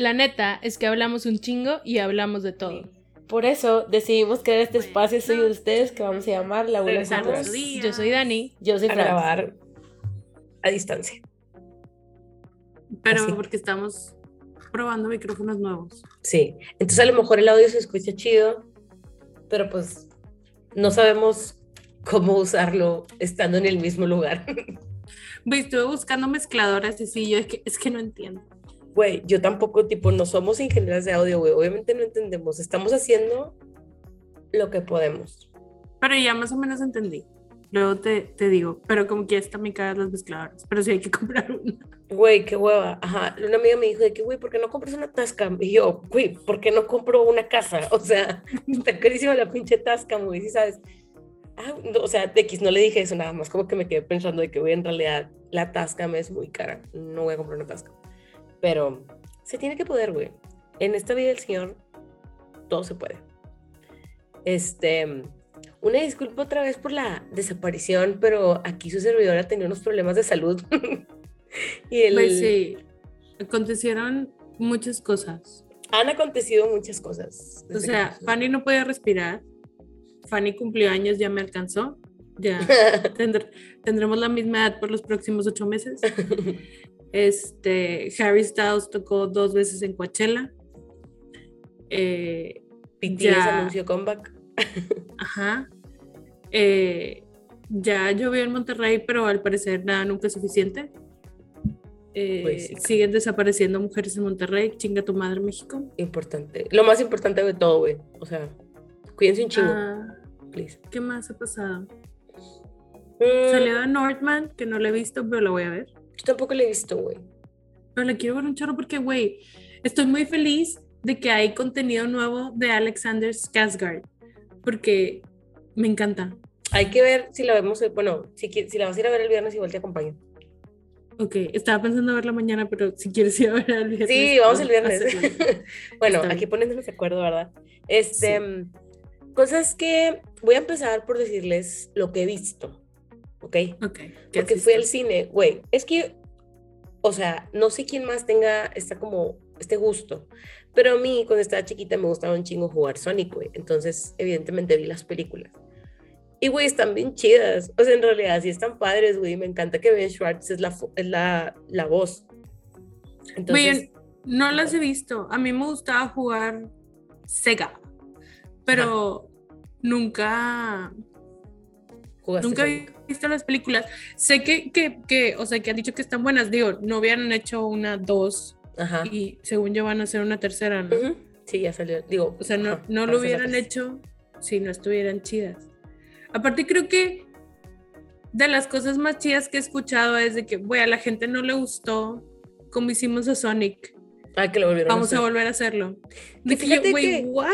La neta es que hablamos un chingo y hablamos de todo. Por eso decidimos crear este espacio soy de ustedes que vamos a llamar La Bula Yo soy Dani. Yo soy a Fran. grabar a distancia. Pero Así. porque estamos probando micrófonos nuevos. Sí. Entonces a lo mejor el audio se escucha chido, pero pues no sabemos cómo usarlo estando en el mismo lugar. Güey, estuve buscando mezcladoras y sí, yo es que, es que no entiendo. Güey, yo tampoco, tipo, no somos ingenieras de audio, güey. Obviamente no entendemos. Estamos haciendo lo que podemos. Pero ya más o menos entendí. Luego te, te digo, pero como que están muy caras las mezcladoras, pero sí hay que comprar una. Güey, qué hueva. Ajá. Una amiga me dijo de que, güey, ¿por qué no compras una Tascam? Y yo, güey, ¿por qué no compro una casa? O sea, está carísima la pinche Tascam, güey, ¿sí sabes? Ah, no, o sea, X no le dije eso nada más, como que me quedé pensando de que, güey, en realidad la Tascam es muy cara. No voy a comprar una Tascam. Pero se tiene que poder, güey. En esta vida del Señor, todo se puede. Este, una disculpa otra vez por la desaparición, pero aquí su servidora tenía unos problemas de salud. y el, Pues sí, acontecieron muchas cosas. han acontecido muchas cosas. O sea, Fanny no podía respirar. Fanny cumplió años, ya me alcanzó. Ya tendr- tendremos la misma edad por los próximos ocho meses. Este, Harry Styles tocó dos veces en Coachella. Eh, BTS ya. anunció comeback. Ajá. Eh, ya llovió en Monterrey, pero al parecer nada nunca es suficiente. Eh, Pues sí. siguen desapareciendo mujeres en Monterrey. Chinga tu madre, México. Importante. Lo más importante de todo, güey. O sea, cuídense un chingo, Ah, please. ¿Qué más ha pasado? Mm, Salió de Northman, que no la he visto, pero la voy a ver. Yo tampoco lo he visto, güey. Pero le quiero ver un chorro porque, güey, estoy muy feliz de que hay contenido nuevo de Alexander Skarsgård. Porque me encanta. Hay que ver si la vemos, bueno, si, si la vas a ir a ver el viernes, igual te acompaño. Ok, estaba pensando verla mañana, pero si quieres ir a ver el viernes. Sí, vamos el viernes. bueno, aquí poniéndonos de acuerdo, ¿verdad? Este, Sí. mm, cosas que voy a empezar por decirles lo que he visto, ¿ok? Ok. ¿qué Porque fui al cine, güey. Es que, o sea, no sé quién más tenga esta como, este gusto. Pero a mí, cuando estaba chiquita, me gustaba un chingo jugar Sonic, güey. Entonces, evidentemente, vi las películas. Y, güey, están bien chidas. O sea, en realidad, sí están padres, güey. Me encanta que Ben Schwartz es la, es la, la voz. Entonces, Güey, no las he visto. A mí me gustaba jugar Sega, pero nunca, jugaste nunca he Sonic. Visto las películas. Sé que, que, que, o sea, que han dicho que están buenas. Digo, no hubieran hecho una, dos, Ajá. y según yo van a hacer una tercera, ¿no? Ujú. Sí, ya salió. Digo, O sea, no, ajá, no lo hubieran hecho si no estuvieran chidas. Aparte, creo que de las cosas más chidas que he escuchado es de que, güey, a la gente no le gustó como hicimos a Sonic. Ah, que lo volvieron Vamos a hacer. volver a hacerlo. Que De que yo, fíjate que- ¿what?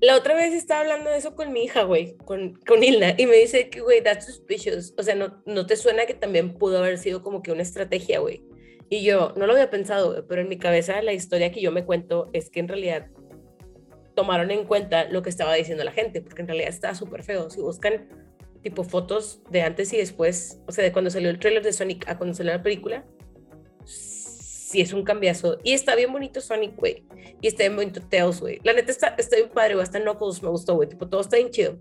La otra vez estaba hablando de eso con mi hija, güey, con, con Hilda, y me dice que, güey, that's suspicious. O sea, no, no te suena que también pudo haber sido como que una estrategia, güey. Y yo, no lo había pensado, güey, pero en mi cabeza la historia que yo me cuento es que en realidad tomaron en cuenta lo que estaba diciendo la gente, porque en realidad estaba súper feo. Si buscan tipo fotos de antes y después, o sea, de cuando salió el trailer de Sonic a cuando salió la película, sí es un cambiazo. Y está bien bonito Sonic, güey. Y está bien bonito Tails, güey. La neta está, está bien padre, güey. Hasta Knuckles me gustó, güey. Tipo, todo está bien chido.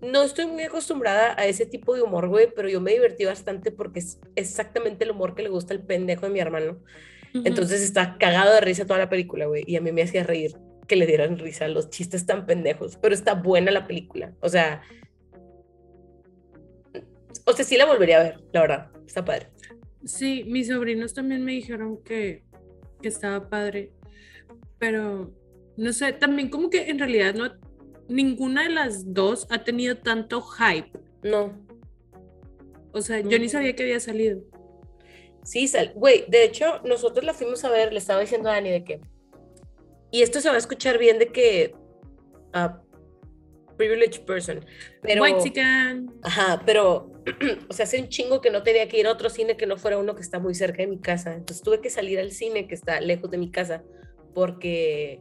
No estoy muy acostumbrada a ese tipo de humor, güey, pero yo me divertí bastante porque es exactamente el humor que le gusta al pendejo de mi hermano. Ujú. Entonces está cagado de risa toda la película, güey. Y a mí me hacía reír que le dieran risa los chistes tan pendejos. Pero está buena la película. O sea. O sea, sí la volvería a ver, la verdad. Está padre. Sí, mis sobrinos también me dijeron que, que estaba padre, pero no sé, también como que en realidad no, ninguna de las dos ha tenido tanto hype. No. O sea, yo ni sabía que había salido. Sí, sal. Güey, de hecho, nosotros la fuimos a ver, le estaba diciendo a Dani de que. Y esto se va a escuchar bien de que. ah, privileged person. Pero. White Chicken. Ajá, pero. o sea, hace un chingo que no tenía que ir a otro cine que no fuera uno que está muy cerca de mi casa. Entonces tuve que salir al cine que está lejos de mi casa. Porque.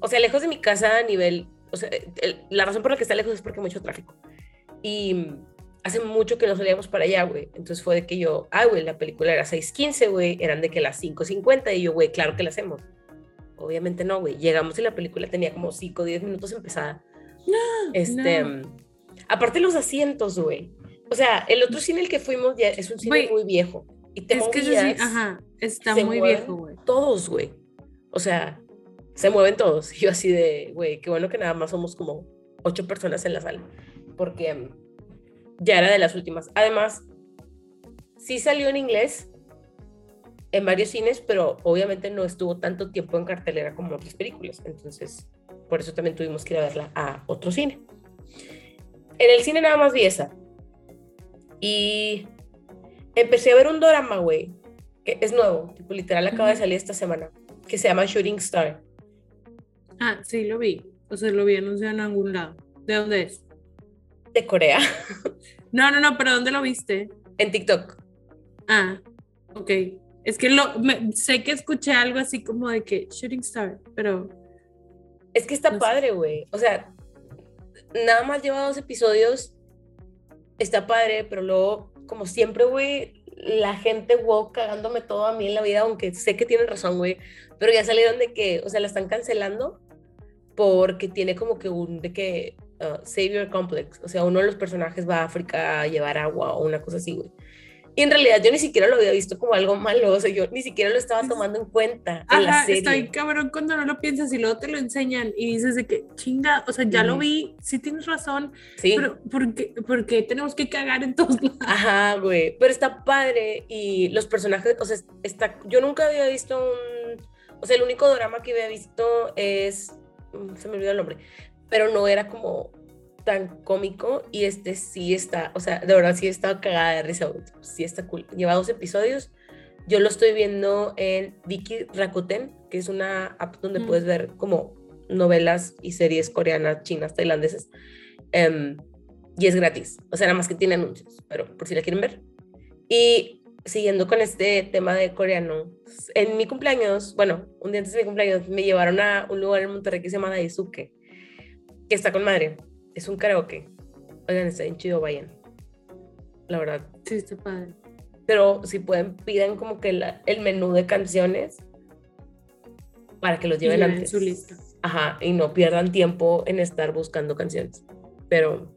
O sea, lejos de mi casa a nivel. O sea, el- la razón por la que está lejos es porque hay mucho tráfico. Y hace mucho que no salíamos para allá, güey. Entonces fue de que yo, ah, güey, la película era 6.15, güey, eran de que las 5.50 y yo, güey, claro que la hacemos. obviamente no, güey. Llegamos y la película tenía como 5 o 10 minutos empezada. Este, no. aparte los asientos, güey. O sea, el otro cine al que fuimos ya es un cine muy viejo. Y te Es que eso sí, movías, ajá, está muy viejo, güey. Todos, güey. O sea, se mueven todos. Y yo así de, güey, qué bueno que nada más somos como ocho personas en la sala. Porque mm, ya era de las últimas. Además, sí salió en inglés en varios cines, pero obviamente no estuvo tanto tiempo en cartelera como otras películas. Entonces, por eso también tuvimos que ir a verla a otro cine. En el cine nada más vi esa. Y empecé a ver un drama, güey, que es nuevo, tipo literal acaba de salir esta semana, que se llama Shooting Star. Ah, sí, lo vi. O sea, lo vi anunciado en algún lado. ¿De dónde es? de Corea No, no, no, pero ¿dónde lo viste? en TikTok. Ah, ok. Es que lo, me- sé que escuché algo así como de que Shooting Star, pero Es que está No padre, güey. O sea, nada más lleva dos episodios. Está padre, pero luego, como siempre, güey, la gente woke cagándome todo a mí en la vida, aunque sé que tienen razón, güey. Pero ya salieron de que, o sea, la están cancelando porque tiene como que un, de que, uh, Savior Complex. O sea, uno de los personajes va a África a llevar agua o una cosa así, güey. Y en realidad yo ni siquiera lo había visto como algo malo, o sea, yo ni siquiera lo estaba tomando en cuenta en la Ajá, serie. está bien cabrón cuando no lo piensas y luego te lo enseñan y dices de que chinga, o sea, ya lo vi, sí tienes razón, Sí. pero ¿por qué, por qué tenemos que cagar en todos lados? Ajá, güey. Pero está padre y los personajes, o sea, está, yo nunca había visto un, o sea, el único drama que había visto es, mm, se me olvidó el nombre, pero no era como tan cómico y este sí está, o sea, de verdad sí está cagada de risa, sí está cool. Lleva dos episodios. Yo lo estoy viendo en Viki Rakuten, que es una app donde Mm. puedes ver como novelas y series coreanas, chinas, tailandesas. Em, y es gratis. O sea, nada más que tiene anuncios, pero por si la quieren ver. Y siguiendo con este tema de coreano, en mi cumpleaños, bueno, un día antes de mi cumpleaños, me llevaron a un lugar en Monterrey que se llama Daisuke, que está con madre. Es un karaoke. Oigan, está bien chido, vayan. La verdad. Sí, está padre. Pero si pueden, pidan como que la- el menú de canciones para que los lleven antes. su lista. Ajá, y no pierdan tiempo en estar buscando canciones. Pero.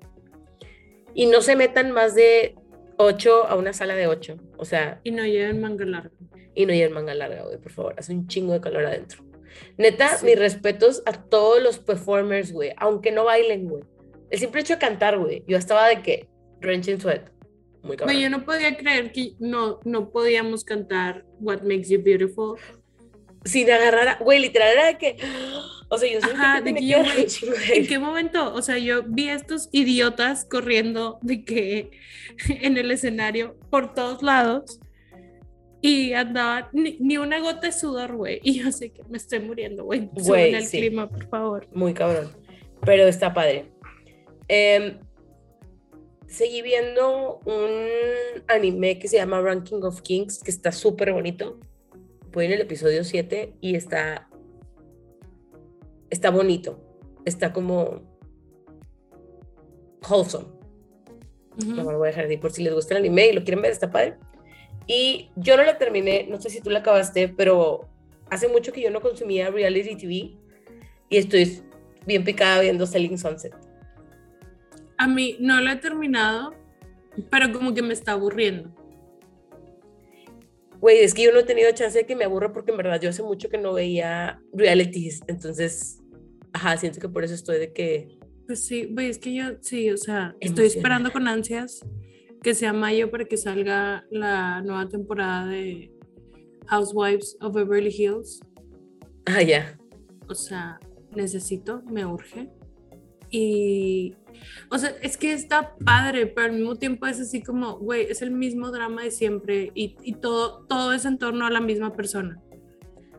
Y no se metan más de 8 a una sala de 8. O sea, Y no lleven manga larga. y no lleven manga larga, güey, por favor. Hace un chingo de calor adentro. Neta, Sí. mis respetos a todos los performers, güey. Aunque no bailen, güey. El simple hecho de cantar, güey. Yo estaba de que drenching sweat. Muy cabrón. Yo no podía creer que no, no podíamos cantar What Makes You Beautiful. Sin agarrar, güey, literal era de que. O sea, yo sentí Ajá, de que que yo, de- ¿En qué momento? O sea, yo vi a estos idiotas corriendo de que en el escenario por todos lados y andaban ni, ni una gota de sudor, güey. Y yo sé que me estoy muriendo, güey. Güey, Suben el sí. clima, por favor. Muy cabrón. Pero está padre. Em, seguí viendo un anime que se llama Ranking of Kings, que está súper bonito. Voy en el episodio 7 y está. Está bonito. Está como. Wholesome. Ujú. No me lo voy a dejar de por si les gusta el anime y lo quieren ver, está padre. Y yo no la terminé, no sé si tú la acabaste, pero hace mucho que yo no consumía reality TV y estoy bien picada viendo Selling Sunset. A mí no lo he terminado, pero como que me está aburriendo. Güey, es que yo no he tenido chance de que me aburra porque en verdad yo hace mucho que no veía realities, entonces, ajá, siento que por eso estoy de que, Pues sí, güey, es que yo sí, o sea, estoy esperando con ansias que sea mayo para que salga la nueva temporada de Housewives of Beverly Hills. ah, ya, O sea, necesito, me urge. Y, o sea, es que está padre, pero al mismo tiempo es así como, güey, es el mismo drama de siempre y, y todo, todo es en torno a la misma persona.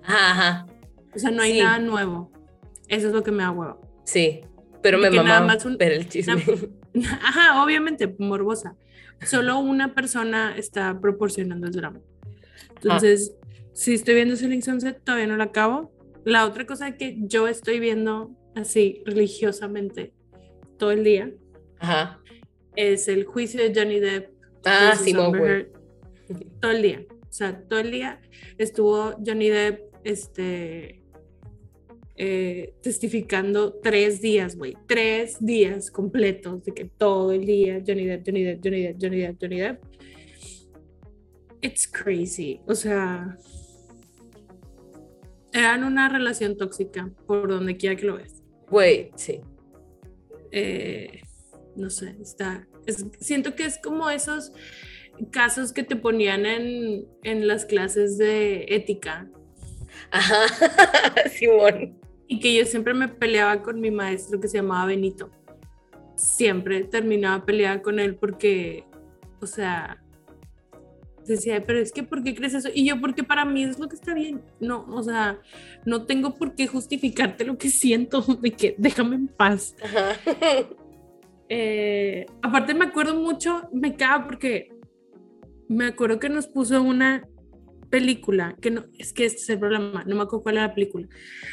ajá, O sea, no hay Sí. nada nuevo. Eso es lo que me da huevo. sí, pero me que nada más un- ver el chisme. Ajá, obviamente, morbosa. Solo una persona está proporcionando el drama. Entonces, si estoy viendo Selling Sunset, todavía no la acabo. La otra cosa que yo estoy viendo así religiosamente todo el día Ajá, es el juicio de Johnny Depp. ah. Heard. Todo el día. O sea, todo el día estuvo Johnny Depp este, eh, testificando tres días, güey, tres días completos de que todo el día Johnny Depp, Johnny Depp, Johnny Depp, Johnny Depp, Johnny Depp. It's crazy. O sea, eran una relación tóxica por donde quiera que lo ves. Güey, sí. Eh, no sé, está. siento que es como esos casos que te ponían en, en las clases de ética. Ajá, Simón. Y que yo siempre me peleaba con mi maestro que se llamaba Benito. Siempre terminaba peleada con él porque, o sea, decía, pero es que, ¿por qué crees eso? Y yo, porque para mí es lo que está bien. No, o sea, no tengo por qué justificarte lo que siento, de que déjame en paz. Eh, aparte me acuerdo mucho, me cago porque me acuerdo que nos puso una película, que no, es que este es el problema, no me acuerdo cuál era la película,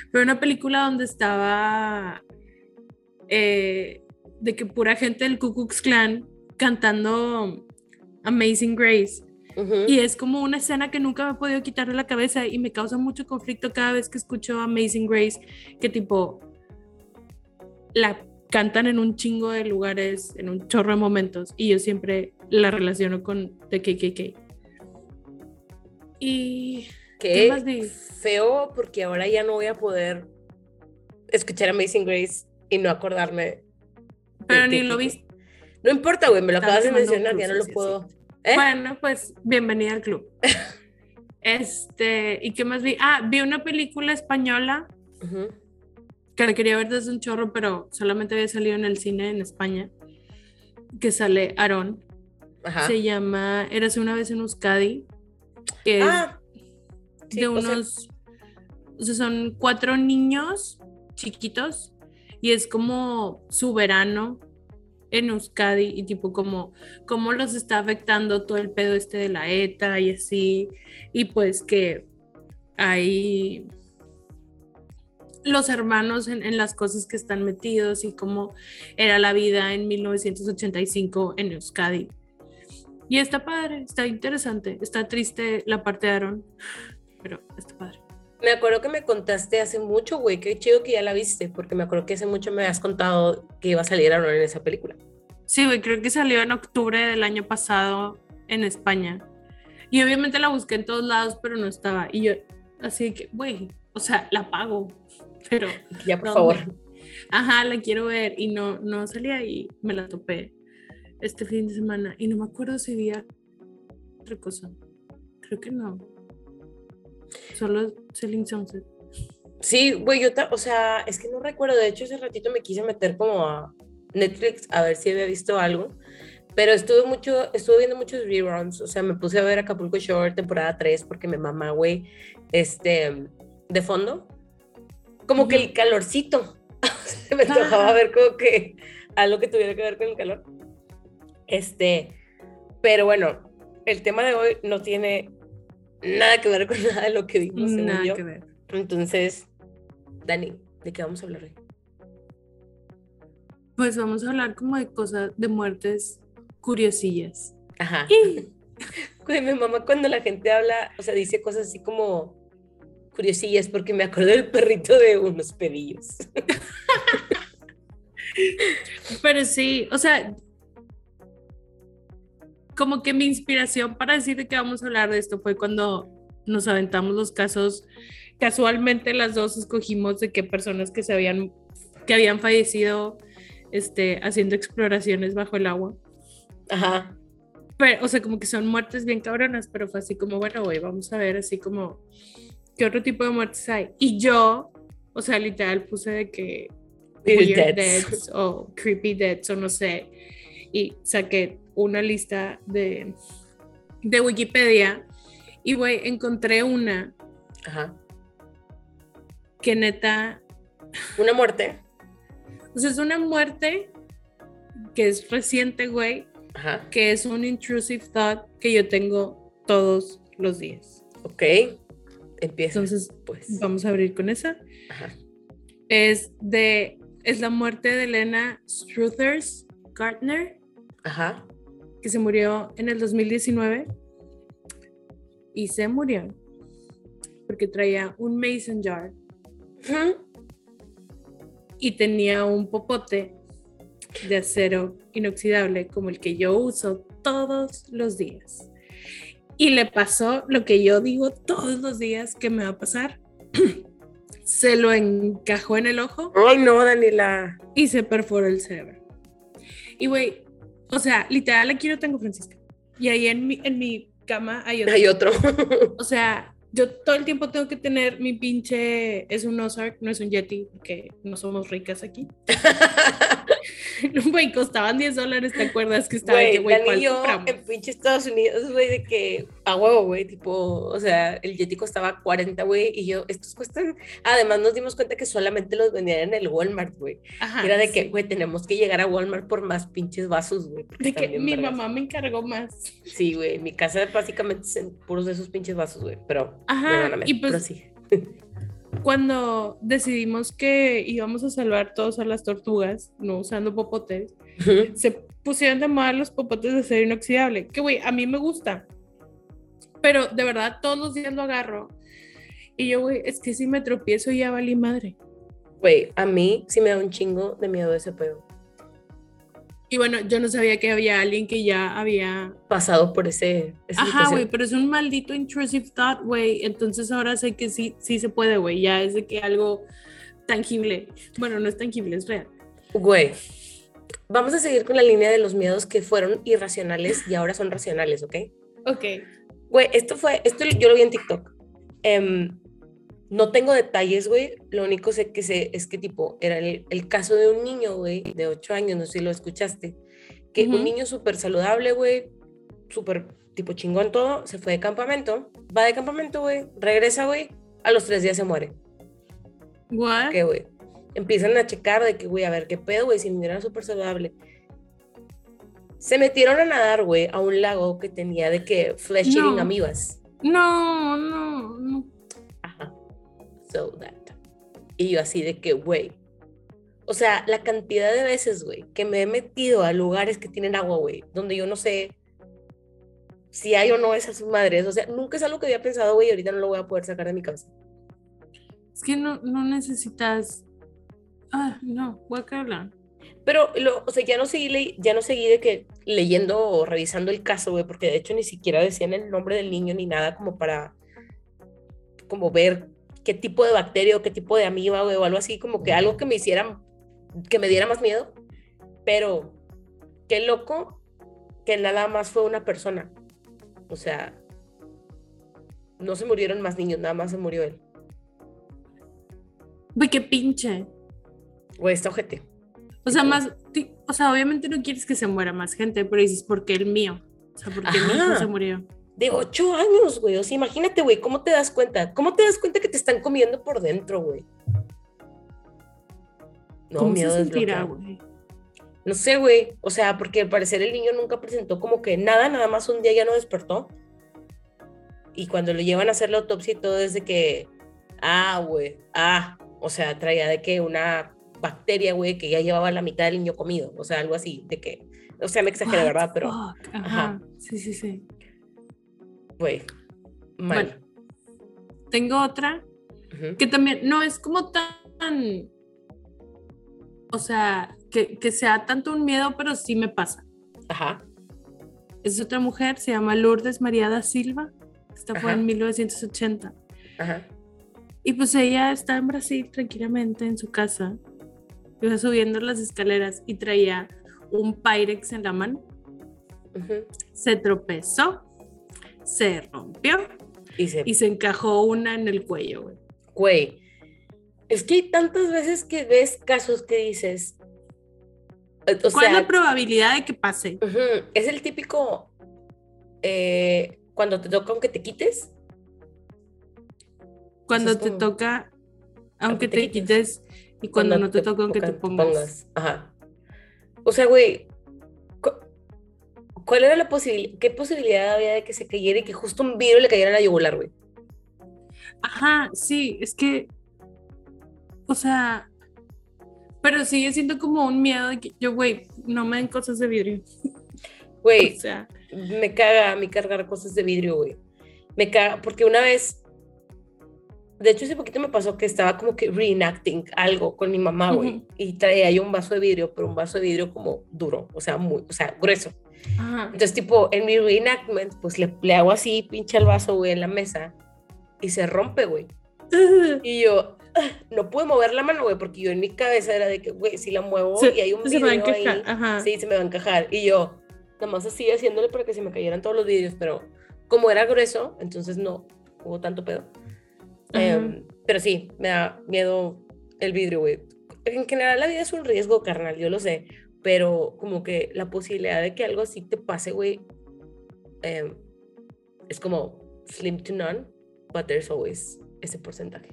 pero una película donde estaba eh, de que pura gente del Ku Klux Klan cantando Amazing Grace. Y es como una escena que nunca me he podido quitar de la cabeza y me causa mucho conflicto cada vez que escucho Amazing Grace, que tipo la cantan en un chingo de lugares, en un chorro de momentos, y yo siempre la relaciono con The KKK. Y qué, más feo porque ahora ya no voy a poder escuchar Amazing Grace y no acordarme. Pero ni lo viste. No importa, güey, me lo acabas de mencionar, ya no lo puedo. ¿Eh? Bueno, pues bienvenida al club. este, ¿y qué más vi? Ah, vi una película española que la quería ver desde un chorro, pero solamente había salido en el cine en España, que sale Aarón. Se llama Érase una vez en Euskadi que ah, de unos, o sea, son cuatro niños chiquitos y es como su verano en Euskadi y tipo como cómo los está afectando todo el pedo este de la ETA y así y pues que hay los hermanos en, en, las cosas que están metidos y cómo era la vida en 1985 en Euskadi. Y está padre, está interesante. Está triste la parte de Aaron, pero está padre. Me acuerdo que me contaste hace mucho, güey, qué chido que ya la viste, porque me acuerdo que hace mucho me habías contado que iba a salir Aaron en esa película. Sí, güey, creo que salió en octubre del año pasado en España. Y obviamente la busqué en todos lados, pero no estaba. Y yo, así que, güey, o sea, la pago, pero... Ya, por favor. Ajá, la quiero ver y no, no salía y me la topé este fin de semana y no me acuerdo si vi otra cosa. Creo que no. Solo Selling Sunset. Sí, güey, yo, o sea, es que no recuerdo. De hecho, ese ratito me quise meter como a Netflix a ver si había visto algo. Pero estuve mucho, estuve viendo muchos reruns. O sea, me puse a ver Acapulco Shore temporada 3 porque me mamá, güey, este, de fondo. Como que el calorcito. Me tocaba ver como que algo que tuviera que ver con el calor. Este, pero bueno, el tema de hoy no tiene nada que ver con nada de lo que vimos. Nada que ver. Entonces, Dani, ¿de qué vamos a hablar hoy? Pues vamos a hablar como de cosas, de muertes curiosillas. Ajá. mi mamá cuando la gente habla, o sea, dice cosas así como curiosillas, porque me acuerdo del perrito de unos pedillos. Pero sí, o sea, como que mi inspiración para decir que vamos a hablar de esto fue cuando nos aventamos los casos. Casualmente las dos escogimos de qué personas que se habían, que habían fallecido este, haciendo exploraciones bajo el agua. Ajá. Pero, o sea, como que son muertes bien cabronas, pero fue así como, bueno, güey, vamos a ver así como qué otro tipo de muertes hay. Y yo, o sea, literal puse de que weird deaths o creepy deaths o no sé. Y saqué una lista de, de Wikipedia y, güey, encontré una Ajá. que neta... Una muerte. O sea, es una muerte que es reciente, güey, Ajá. que es un intrusive thought que yo tengo todos los días. Ok, empieza. Entonces, pues. vamos a abrir con esa. Ajá. Es de, es la muerte de Elena Struthers Gardner. Ajá que se murió en el 2019 y se murió porque traía un mason jar y tenía un popote de acero inoxidable como el que yo uso todos los días. Y le pasó lo que yo digo todos los días que me va a pasar. se lo encajó en el ojo. Ay, no, Daniela. Y se perforó el cerebro. Y güey, o sea, literal aquí no tengo Francisca. Y ahí en mi, en mi cama hay otro. Hay otro. o sea, yo todo el tiempo tengo que tener mi pinche, es un Ozark, no es un Yeti, porque no somos ricas aquí. Güey, costaban 10 dólares, ¿te acuerdas que estaba Güey, güey, ¿cuál Dani y yo en pinche Estados Unidos, güey, de que a huevo, güey, tipo, o sea, el Yeti costaba 40, güey, y yo, estos cuestan, además nos dimos cuenta que solamente los vendían en el Walmart, güey. Ajá, Era de que, güey, tenemos que llegar a Walmart por más pinches vasos, güey. De que mi vergas. mamá me encargó más. Sí, güey, mi casa básicamente es en puros de esos pinches vasos, güey, pero, Ajá, y pues- pero sí. Cuando decidimos que íbamos a salvar todos a las tortugas, no usando popotes, se pusieron de moda los popotes de acero inoxidable, que güey, a mí me gusta. Pero de verdad, todos los días lo agarro. Y yo, güey, es que si me tropiezo ya valí madre. Güey, a mí sí me da un chingo de miedo ese pedo. Y bueno, yo no sabía que había alguien que ya había... Pasado por ese... Ajá, güey, pero es un maldito intrusive thought, güey. Entonces ahora sé que sí, sí se puede, güey. Ya es de que algo tangible. Bueno, no es tangible, es real. Güey, vamos a seguir con la línea de los miedos que fueron irracionales y ahora son racionales, ¿ok? Ok. Güey, esto fue, esto yo lo vi en TikTok. Em, no tengo detalles, güey. Lo único sé que sé es que tipo, era el, el caso de un niño, güey, de 8 años, no sé si lo escuchaste. Que un niño súper saludable, güey, súper tipo chingón todo, se fue de campamento, va de campamento, güey, regresa, güey, a los tres días se muere. What? ¿Qué, güey? Empiezan a checar de que, güey, a ver qué pedo, güey, si era súper saludable. Se metieron a nadar, güey, a un lago que tenía de que flesh eating No. amibas. No, no, no. So that. Y yo así de que, güey. O sea, la cantidad de veces, güey, que me he metido a lugares que tienen agua, güey, donde yo no sé si hay o no esas madres. O sea, nunca es algo que había pensado, güey, y ahorita no lo voy a poder sacar de mi cabeza. Es que no, no necesitas. Ah, no, guacala. Pero, lo, o sea, ya no seguí, ya no seguí de que leyendo o revisando el caso, güey, porque de hecho ni siquiera decían el nombre del niño ni nada como para, como ver qué tipo de bacteria o qué tipo de amiba, o algo así, como que algo que me hiciera, que me diera más miedo. Pero, qué loco que nada más fue una persona. O sea, no se murieron más niños, nada más se murió él. Güey, qué pinche. Güey, está ojete. O sea, más. O sea, obviamente no quieres que se muera más gente, pero dices, ¿por qué el mío? O sea, ¿por qué hijo Ajá. se murió? De ocho años, güey. O sea, imagínate, güey, ¿cómo te das cuenta? ¿Cómo te das cuenta que te están comiendo por dentro, güey? No, ¿Cómo se sentirá, güey? No sé, güey. O sea, porque al parecer el niño nunca presentó como que nada, nada más un día ya no despertó. Y cuando lo llevan a hacer la autopsia y todo es de que, ah, güey, ah, o sea, traía de que una bacteria, güey, que ya llevaba la mitad del niño comido. O sea, algo así, de que, o sea, me exageré, ¿verdad? Pero, ajá. Sí, sí, sí. Güey, mal. Tengo otra que también no es como tan. O sea, que, que sea tanto un miedo, pero sí me pasa. Ajá. Es otra mujer, se llama Lourdes María da Silva. Esta fue en 1980. Ajá. Y pues ella está en Brasil tranquilamente en su casa. Iba subiendo las escaleras y traía un Pyrex en la mano. Se tropezó, se rompió Y se y se encajó una en el cuello, güey. Güey, es que hay tantas veces que ves casos que dices, eh, o ¿Cuál es la probabilidad de que pase? es el típico eh, cuando te toca aunque te quites, Cuando te como- toca, aunque te te quites, y cuando, no te toca, aunque te toca, pongas. Ajá. O sea, güey, ¿cuál era la posibilidad? ¿Qué posibilidad había de que se cayera y que justo un virus le cayera en la yugular, güey? Ajá, sí, es que, o sea, pero sigue siendo como un miedo de que yo, güey, no me den cosas de vidrio. Güey, O sea, me caga a mí cargar cosas de vidrio, güey. Me caga, porque una vez de hecho, hace poquito me pasó que estaba como que reenacting algo con mi mamá, güey. Y traía ahí un vaso de vidrio, pero un vaso de vidrio como duro, o sea, muy, o sea, grueso. Ajá. Entonces, tipo, en mi reenactment, pues le, le hago así, pinche el vaso, güey, en la mesa y se rompe, güey. Y yo ah, no pude mover la mano, güey, porque yo en mi cabeza era de que, güey, si la muevo Se- y hay un se me ahí, ajá. sí, se me va a encajar. Y yo, nada más así haciéndole para que se me cayeran todos los vidrios, pero como era grueso, entonces no hubo tanto pedo. Em, pero sí, me da miedo el vidrio, güey. En general la vida es un riesgo, carnal, yo lo sé, pero como que la posibilidad de que algo así te pase, güey, em, es como slim to none, but there's always ese porcentaje.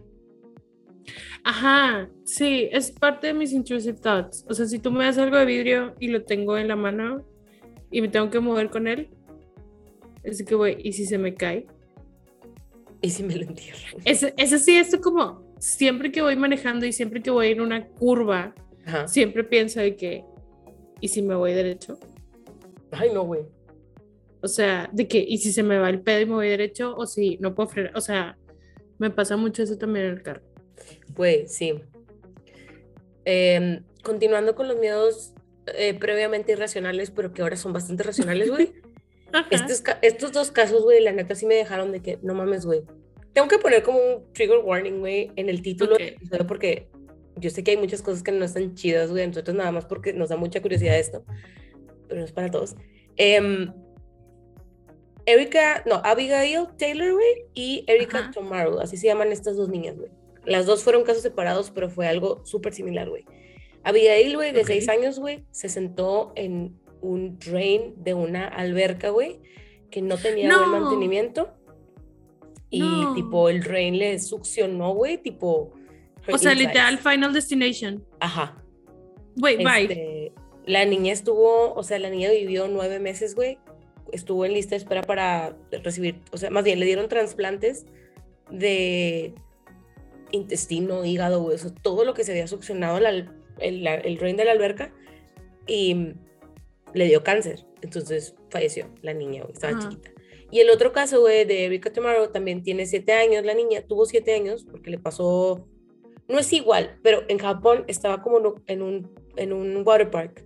Ajá, sí, es parte de mis intrusive thoughts. O sea, si tú me das algo de vidrio y lo tengo en la mano y me tengo que mover con él, es que, güey, ¿y si se me cae? Y si me lo entierran. Ese, ese sí, esto como siempre que voy manejando y siempre que voy en una curva, Ajá. siempre pienso de que, ¿y si me voy derecho? Ay, no, güey. O sea, de que, ¿y si se me va el pedo y me voy derecho? O si no puedo frenar. O sea, me pasa mucho eso también en el carro. Güey, sí. Em, continuando con los miedos eh, previamente irracionales, pero que ahora son bastante racionales, güey. Estos, estos dos casos, güey, la neta sí me dejaron de que no mames, güey. Tengo que poner como un trigger warning, güey, en el título Ok. del episodio porque yo sé que hay muchas cosas que no están chidas, güey. Nosotros nada más porque nos da mucha curiosidad esto, pero no es para todos. Em, Erika, no, Abigail Taylor, güey, y Erika Ajá. Tomorrow, así se llaman estas dos niñas, güey. Las dos fueron casos separados, pero fue algo súper similar, güey. Abigail, güey, de Ok. seis años, güey, se sentó en un drain de una alberca, güey, que no tenía buen No. mantenimiento. Y No. tipo, el drain le succionó, güey, tipo. O sea, literal, Final Destination. Ajá. Wait, bye. Este, la niña estuvo, o sea, la niña vivió nueve meses, güey. Estuvo en lista de espera para recibir, o sea, más bien le dieron trasplantes de intestino, hígado, güey, o sea, todo lo que se había succionado la- el, la- el de la alberca y le dio cáncer. Entonces falleció la niña, güey, estaba Ajá. chiquita. Y el otro caso, güey, de Erika Tomorrow también tiene siete años, la niña tuvo siete años porque le pasó, no es igual, pero en Japón estaba como en un, en un water park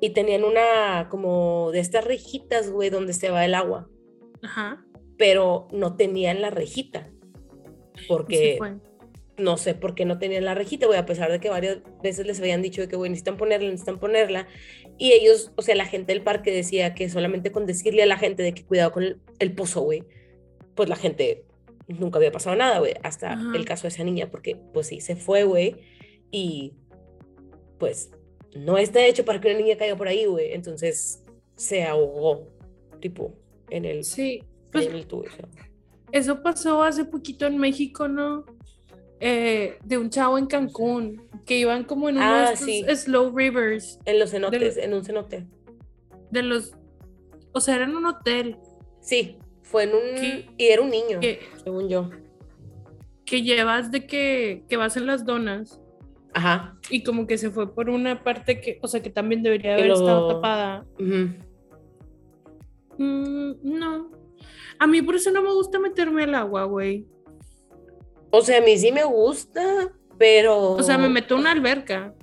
y tenían una como de estas rejitas, güey, donde se va el agua, Ajá. pero no tenían la rejita. Porque fue. no sé por qué no tenían la rejita, güey, a pesar de que varias veces les habían dicho que, güey, necesitan ponerla, necesitan ponerla. Y ellos, o sea, la gente del parque decía que solamente con decirle a la gente de que cuidado con el, el pozo, güey, pues la gente nunca había pasado nada, güey, hasta Ajá. el caso de esa niña, porque pues sí, se fue, güey, y pues no está hecho para que una niña caiga por ahí, güey, entonces se ahogó, tipo, en el, Sí. Pues en el tubo. eso pasó hace poquito en México, ¿no? Eh, de un chavo en Cancún que iban como en uno Ah, sí. slow rivers En los cenotes, en un cenote. de los. O sea, era en un hotel Sí, fue en un... ¿Qué? Y era un niño, según yo. que llevas de que, que vas en las donas Ajá. y como que se fue por una parte que, o sea, que también debería haber estado tapada. Mm, no. A mí por eso no me gusta meterme al agua, güey. O sea, a mí sí me gusta, pero... O sea, me meto a una alberca.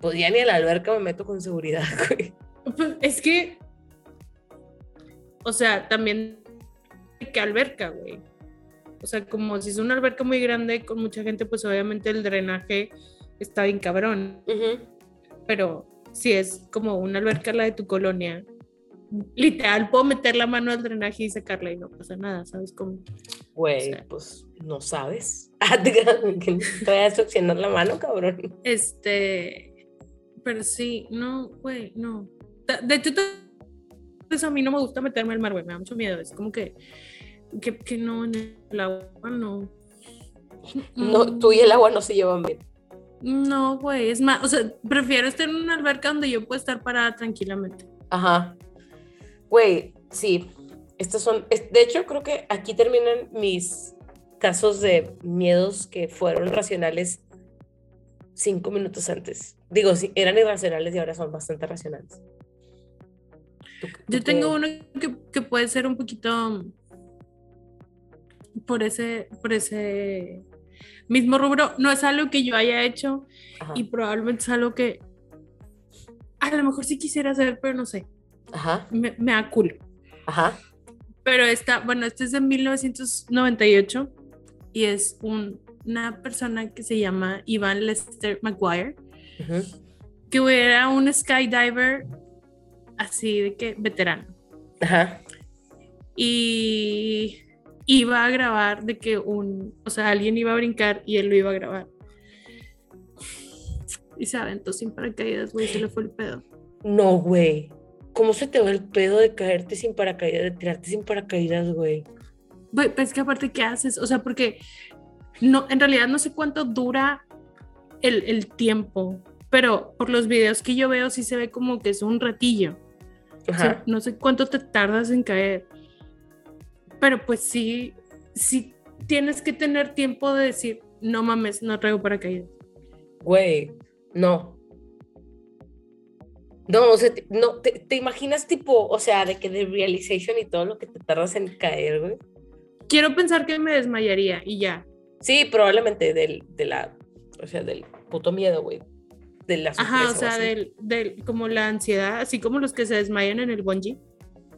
Pues ya ni a la alberca me meto con seguridad, güey. Pues, es que, o sea, también que alberca, güey. O sea, como si es una alberca muy grande con mucha gente, pues obviamente el drenaje está bien cabrón. Pero si es como una alberca la de tu colonia, literal, puedo meter la mano al drenaje y sacarla y no pasa nada, ¿sabes cómo? Güey, sea. pues no sabes. Te voy a succionar la mano, cabrón. Este, pero sí, no, güey, no. De hecho, eso a mí no me gusta meterme al mar, güey, me da mucho miedo. Es como que, que, que no, en el agua, no. No, Mm, tú y el agua no se llevan bien. No, güey, es más, o sea, prefiero estar en una alberca donde yo puedo estar parada tranquilamente. Ajá. Güey, sí. Estos son. De hecho, creo que aquí terminan mis casos de miedos que fueron racionales cinco minutos antes. Digo, sí, eran irracionales y ahora son bastante racionales. ¿Tú- tú Yo tengo uno que, que puede ser un poquito por ese, por ese mismo rubro. No es algo que yo haya hecho Ajá. y probablemente es algo que a lo mejor sí quisiera hacer, pero no sé, Ajá. me, me da culo. Ajá. Pero esta, bueno, este es de 1998 y es un- una persona que se llama Ivan Lester McGuire, ujú, que era un skydiver así de que veterano. Ajá. Y iba a grabar de que un, o sea, alguien iba a brincar y él lo iba a grabar. Y se aventó sin paracaídas, güey, se le fue el pedo. No, güey. ¿Cómo se te va el pedo de caerte sin paracaídas, de tirarte sin paracaídas, güey? Güey, pues que aparte, ¿qué haces? O sea, porque no, en realidad no sé cuánto dura el, el tiempo, pero por los videos que yo veo sí se ve como que es un ratillo. O sea, no sé cuánto te tardas en caer. Pero pues sí, sí tienes que tener tiempo de decir, no mames, no traigo paracaídas. Güey, no. No, o sea, te- no, te, te imaginas tipo, o sea, de que de realization y todo lo que te tardas en caer, güey. Quiero pensar que me desmayaría y ya. Sí, probablemente del, de la, o sea, del puto miedo, güey. De la Ajá, o sorpresa sea, del, del, como la ansiedad, así como los que se desmayan en el bungee,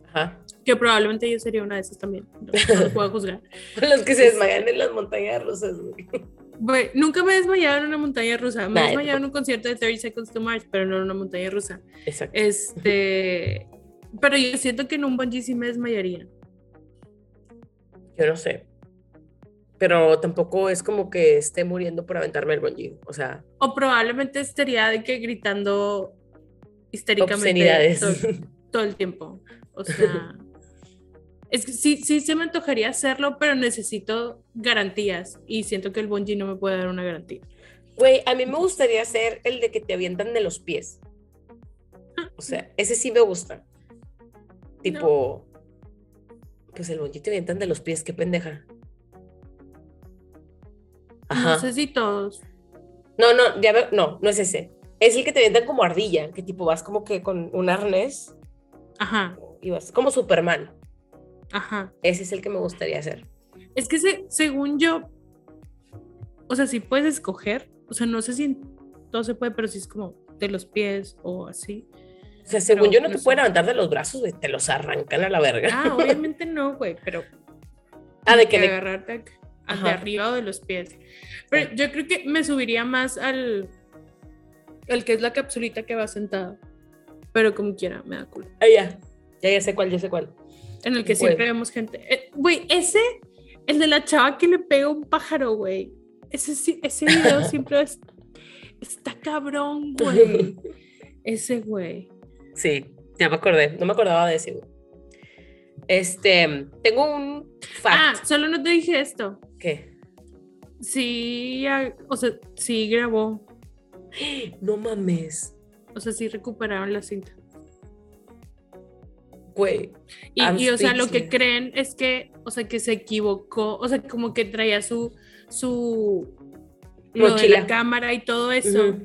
Ajá. que probablemente yo sería una de esas también. No, no los puedo juzgar. Los que se desmayan en las montañas rusas, güey. Güey, nunca me he desmayado en una montaña rusa. Me he Nah, desmayado en un concierto de 30 Seconds to Mars, pero no en una montaña rusa. Exacto. Este. Pero yo siento que en un bungee sí me desmayaría. Yo no sé. Pero tampoco es como que esté muriendo por aventarme el bungee. O sea, O probablemente estaría de que gritando histéricamente todo, todo el tiempo. O sea, es que sí, sí se me antojaría hacerlo, pero necesito garantías y siento que el bungee no me puede dar una garantía. Güey, a mí me gustaría hacer el de que te avientan de los pies. O sea, ese sí me gusta. Tipo, pues el bungee te avientan de los pies, qué pendeja. Ajá. No sé si todos. No, no, ya veo, no, no es ese. Es el que te avientan como ardilla, que tipo vas como que con un arnés Ajá, y vas como Superman. ajá. Ese es el que me gustaría hacer. Es que se- según yo, o sea, si puedes escoger, o sea, no sé si todo se puede, pero si es como de los pies o así. O sea, según Pero yo no no te sé. pueden levantar de los brazos, te los arrancan a la verga. Ah, obviamente no, güey, pero Ah, de de que le- agarrarte de arriba o de los pies. Pero yo creo que me subiría más al el que es la capsulita que va sentado. Pero como quiera, me da culo. Ah, ya. Ya, ya sé cuál, ya sé cuál. En el que siempre vemos gente. Eh, Güey, ese, el de la chava que le pega un pájaro, güey. Ese, ese video siempre es, está cabrón, güey. Ese güey. Sí, ya me acordé. No me acordaba de ese, güey. Este, tengo un Ah, fact. solo no te dije esto. ¿Qué? Sí, o sea, sí grabó. No mames. O sea, sí recuperaron la cinta. Güey. Y, y, o sea, lo que creen es que, o sea, que se equivocó, o sea, como que traía su, su, lo de Mochila. la cámara y todo eso,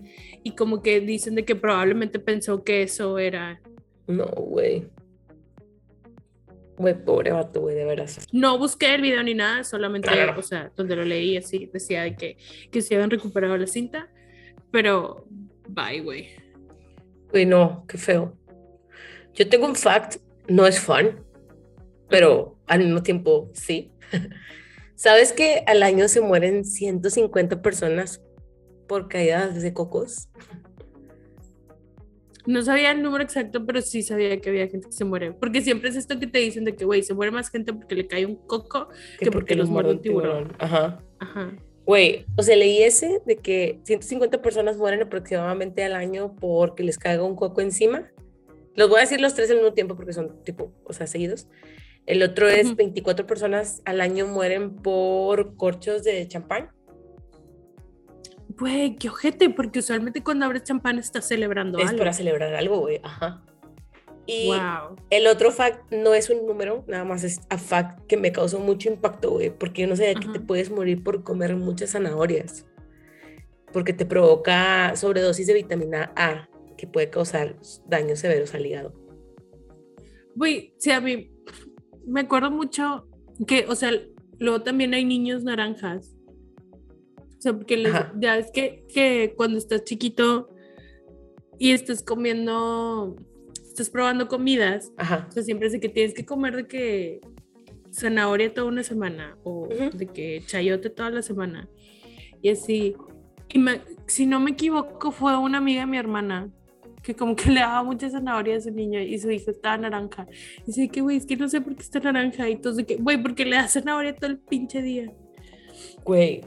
y como que dicen de que probablemente pensó que eso era, No, güey. Güey, pobre vato, güey, de veras. no busqué el video ni nada, solamente, Claro. o sea, donde lo leí así, decía de que, que se habían recuperado la cinta, pero, bye, güey. Güey, no, qué feo. Yo tengo un fact, no es fun, pero al mismo tiempo sí. ¿Sabes que al año se mueren 150 personas por caídas de cocos? No sabía el número exacto, pero sí sabía que había gente que se muere. Porque siempre es esto que te dicen de que, güey, se muere más gente porque le cae un coco que porque los muerde un tiburón. Ajá. Ajá. Güey, o sea, leí ese de que 150 personas mueren aproximadamente al año porque les caiga un coco encima. Los voy a decir los tres al mismo tiempo porque son tipo, o sea, seguidos. El otro es Ujú. 24 personas al año mueren por corchos de champán. Güey, qué ojete, porque usualmente cuando abres champán estás celebrando Es algo. para celebrar algo, güey. Ajá. Y Wow. el otro fact no es un número, nada más es a fact que me causó mucho impacto, güey, porque yo no sabía que Ajá. te puedes morir por comer muchas zanahorias. Porque te provoca sobredosis de vitamina A, que puede causar daños severos al hígado. Güey, sí, a mí me acuerdo mucho que, o sea, luego también hay niños naranjas. O sea, porque les- ya es que, que cuando estás chiquito y estás comiendo, estás probando comidas, Ajá. o sea, siempre es de que tienes que comer de que zanahoria toda una semana o Ujú. de que chayote toda la semana. Y así. Y me- si no me equivoco, fue una amiga de mi hermana que como que le daba mucha zanahoria a ese niño y su hijo estaba naranja. Y dice que, güey, es que no sé por qué está naranja. Y entonces, que, güey, porque le da zanahoria todo el pinche día. Güey,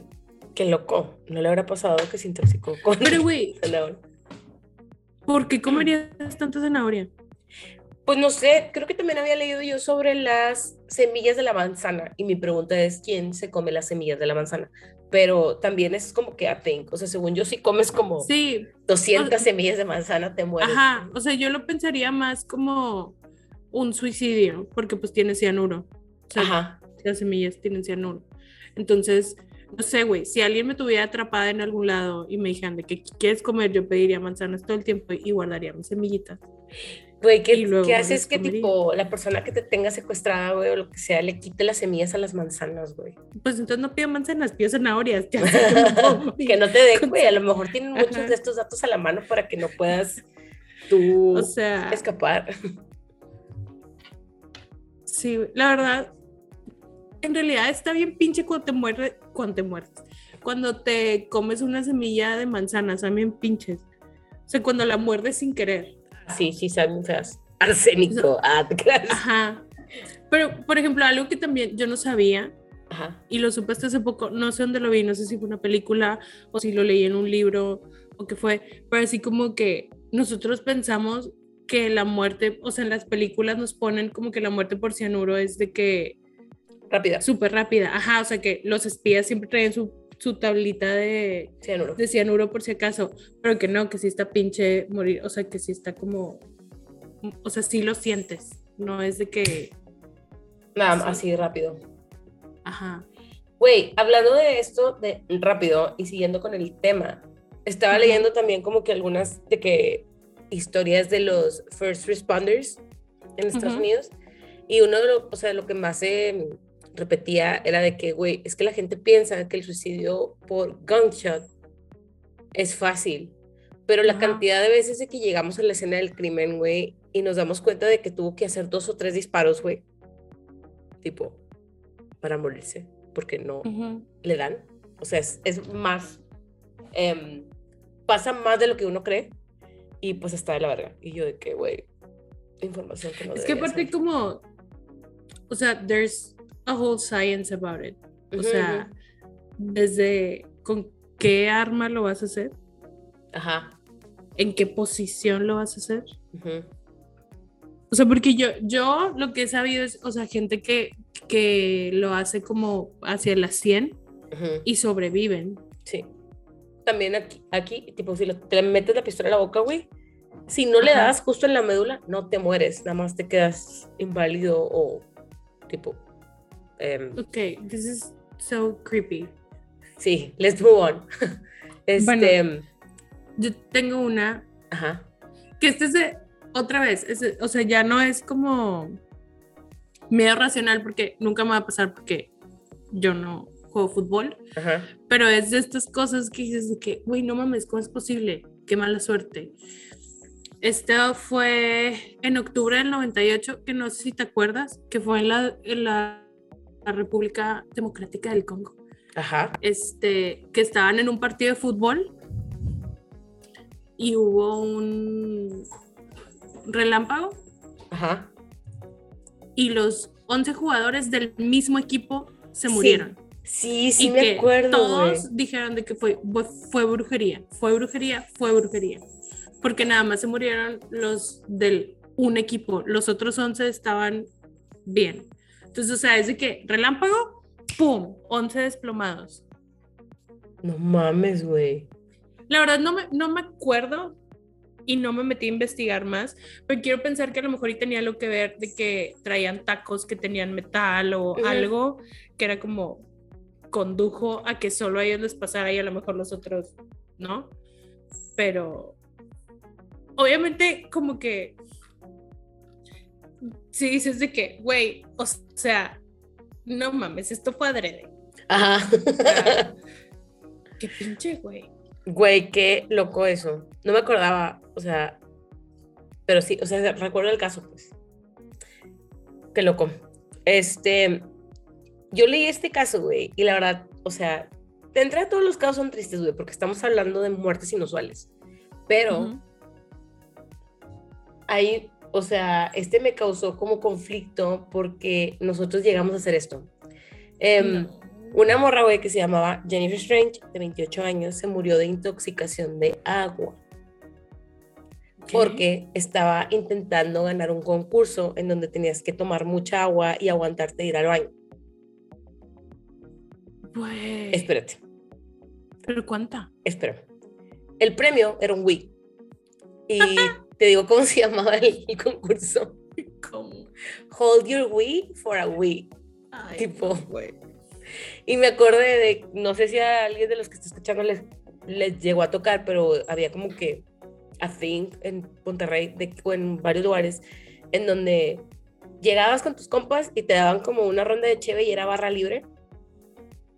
qué loco. No le habrá pasado que se intoxicó con Pero, güey, zanahoria. ¿por qué comerías tanta zanahoria? Pues no sé, creo que también había leído yo sobre las semillas de la manzana y mi pregunta es quién se come las semillas de la manzana. Pero también es como que a think, o sea, según yo si comes como Sí, 200 o- semillas de manzana te mueres. ajá. O sea, yo lo pensaría más como un suicidio, porque pues tiene cianuro. O sea, Ajá. las semillas tienen cianuro. Entonces, no sé, güey, si alguien me tuviera atrapada en algún lado y me dijeran de que quieres comer, yo pediría manzanas todo el tiempo y guardaría mis semillitas. Güey, ¿qué, qué haces que tipo la persona que te tenga secuestrada, güey, o lo que sea, le quite las semillas a las manzanas, güey? Pues entonces no pido manzanas, pido zanahorias. Ya que no te den, güey, a lo mejor tienen muchos de estos datos a la mano para que no puedas tú O sea, escapar. sí, la verdad, en realidad está bien pinche cuando te muerdes, cuando te muerdes, cuando te comes una semilla de manzana, bien pinches. O sea, cuando la muerdes sin querer. Sí, sí, saben feas. Arsénico, ah. Ajá. Pero, por ejemplo, algo que también yo no sabía Ajá. y lo supe hasta hace poco, no sé dónde lo vi, no sé si fue una película o si lo leí en un libro o qué fue, pero así como que nosotros pensamos que la muerte, o sea, en las películas nos ponen como que la muerte por cianuro es de que Rápida. súper rápida, ajá, o sea, que los espías siempre traen su, su tablita de, Cianuro. de cianuro por si acaso, pero que no, que sí está pinche morir, o sea, que sí está como, o sea, sí lo sientes, no es de que, Nada, Sí. así rápido. ajá. Güey, hablando de esto, de rápido y siguiendo con el tema, estaba leyendo también como que algunas de que historias de los first responders en Estados Ujú. Unidos y uno de lo, o sea, lo que más se repetía era de que, güey, es que la gente piensa que el suicidio por gunshot es fácil, pero la Ajá. cantidad de veces de que llegamos a la escena del crimen, güey, y nos damos cuenta de que tuvo que hacer dos o tres disparos, güey, tipo, para morirse, porque no, le dan. O sea, es, es más, em, pasa más de lo que uno cree y pues está de la verga. Y yo de que, güey, información que no Es que aparte como, o sea, there's a whole science about it. O sea, desde con qué arma lo vas a hacer, Ajá. en qué posición lo vas a hacer. O sea, porque yo, yo lo que he sabido es, o sea, gente que, que lo hace como hacia las 100 ujú, y sobreviven. Sí. También aquí, aquí, tipo, si lo- te metes la pistola en la boca, güey, si no le Ajá. das justo en la médula, no te mueres, nada más te quedas inválido o tipo... em, Ok, this is so creepy. sí, let's move on. este, Bueno. Yo tengo una ajá, que este es de, otra vez, es de- o sea, ya no es como miedo racional porque nunca me va a pasar porque yo no juego fútbol, ajá, pero es de estas cosas que dices de que, güey, no mames, ¿cómo es posible? Qué mala suerte. Esto fue en octubre del 98, que no sé si te acuerdas, que fue en la, en la, la República Democrática del Congo, ajá, este, que estaban en un partido de fútbol y hubo un relámpago ajá. y los 11 jugadores del mismo equipo se murieron. Sí, sí y me que acuerdo, todos dijeron de que fue, fue, fue brujería, fue brujería, fue brujería. Porque nada más se murieron los del un equipo, los otros 11 estaban bien. Entonces, o sea, es de que relámpago, ¡pum! 11 desplomados. No mames, güey. La verdad no me, no me acuerdo y no me metí a investigar más, pero quiero pensar que a lo mejor y tenía algo que ver de que traían tacos que tenían metal o algo que era como condujo a que solo a ellos les pasara y a lo mejor los otros no. Pero obviamente como que si dices de que, güey, o sea, no mames, esto fue adrede. Ajá. Qué pinche, güey. Güey, qué loco eso. No me acordaba, o sea, pero sí, o sea, recuerdo el caso, pues. Qué loco. Este, yo leí este caso, güey, y la verdad, o sea, de entrada todos los casos son tristes, güey, porque estamos hablando de muertes inusuales. Pero Ujú. ahí, o sea, este me causó como conflicto porque nosotros llegamos a hacer esto. Em, No. Una morra, güey, que se llamaba Jennifer Strange, de 28 años, se murió de intoxicación de agua porque estaba intentando ganar un concurso en donde tenías que tomar mucha agua y aguantarte de ir al baño. Güey. Espérate, ¿Pero cuánta? espera. El premio era un Wii. Y te digo cómo se llamaba el, el concurso. ¿Cómo? Hold your Wii for a Wii. Ay, Tipo. güey. Y me acordé de, no sé si a alguien de los que está escuchando les, les llegó a tocar, pero había como que a thing en Monterrey de, o en varios lugares en donde llegabas con tus compas y te daban como una ronda de cheve y era barra libre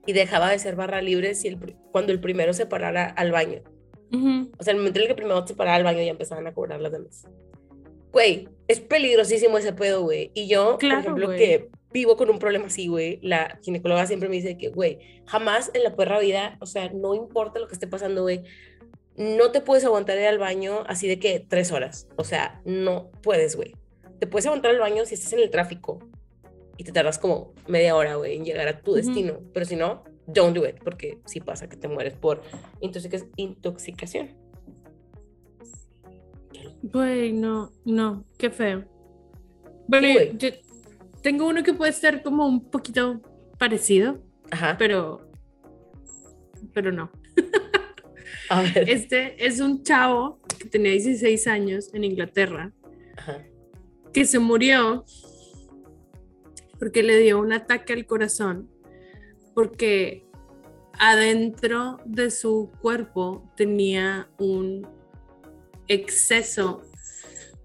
y dejaba de ser barra libre si el, cuando el primero se parara al baño. Ujú. O sea, el momento en el que primero se parara al baño ya empezaban a cobrar las demás. Güey, es peligrosísimo ese pedo, güey. Y yo, Claro, por ejemplo, güey. que vivo con un problema así, güey, la ginecóloga siempre me dice que, güey, jamás en la perra vida, o sea, no importa lo que esté pasando, güey, no te puedes aguantar ir al baño así de que tres horas. O sea, no puedes, güey. Te puedes aguantar al baño si estás en el tráfico y te tardas como media hora, güey, en llegar a tu Ujú. destino. Pero si no, don't do it, porque sí pasa que te mueres por intoxica- intoxicación. Güey, no, no, qué feo. Bueno, Sí, yo tengo uno que puede ser como un poquito parecido, Ajá. pero, pero no. A ver. Este es un chavo que tenía 16 años en Inglaterra, Ajá. que se murió porque le dio un ataque al corazón, porque adentro de su cuerpo tenía un exceso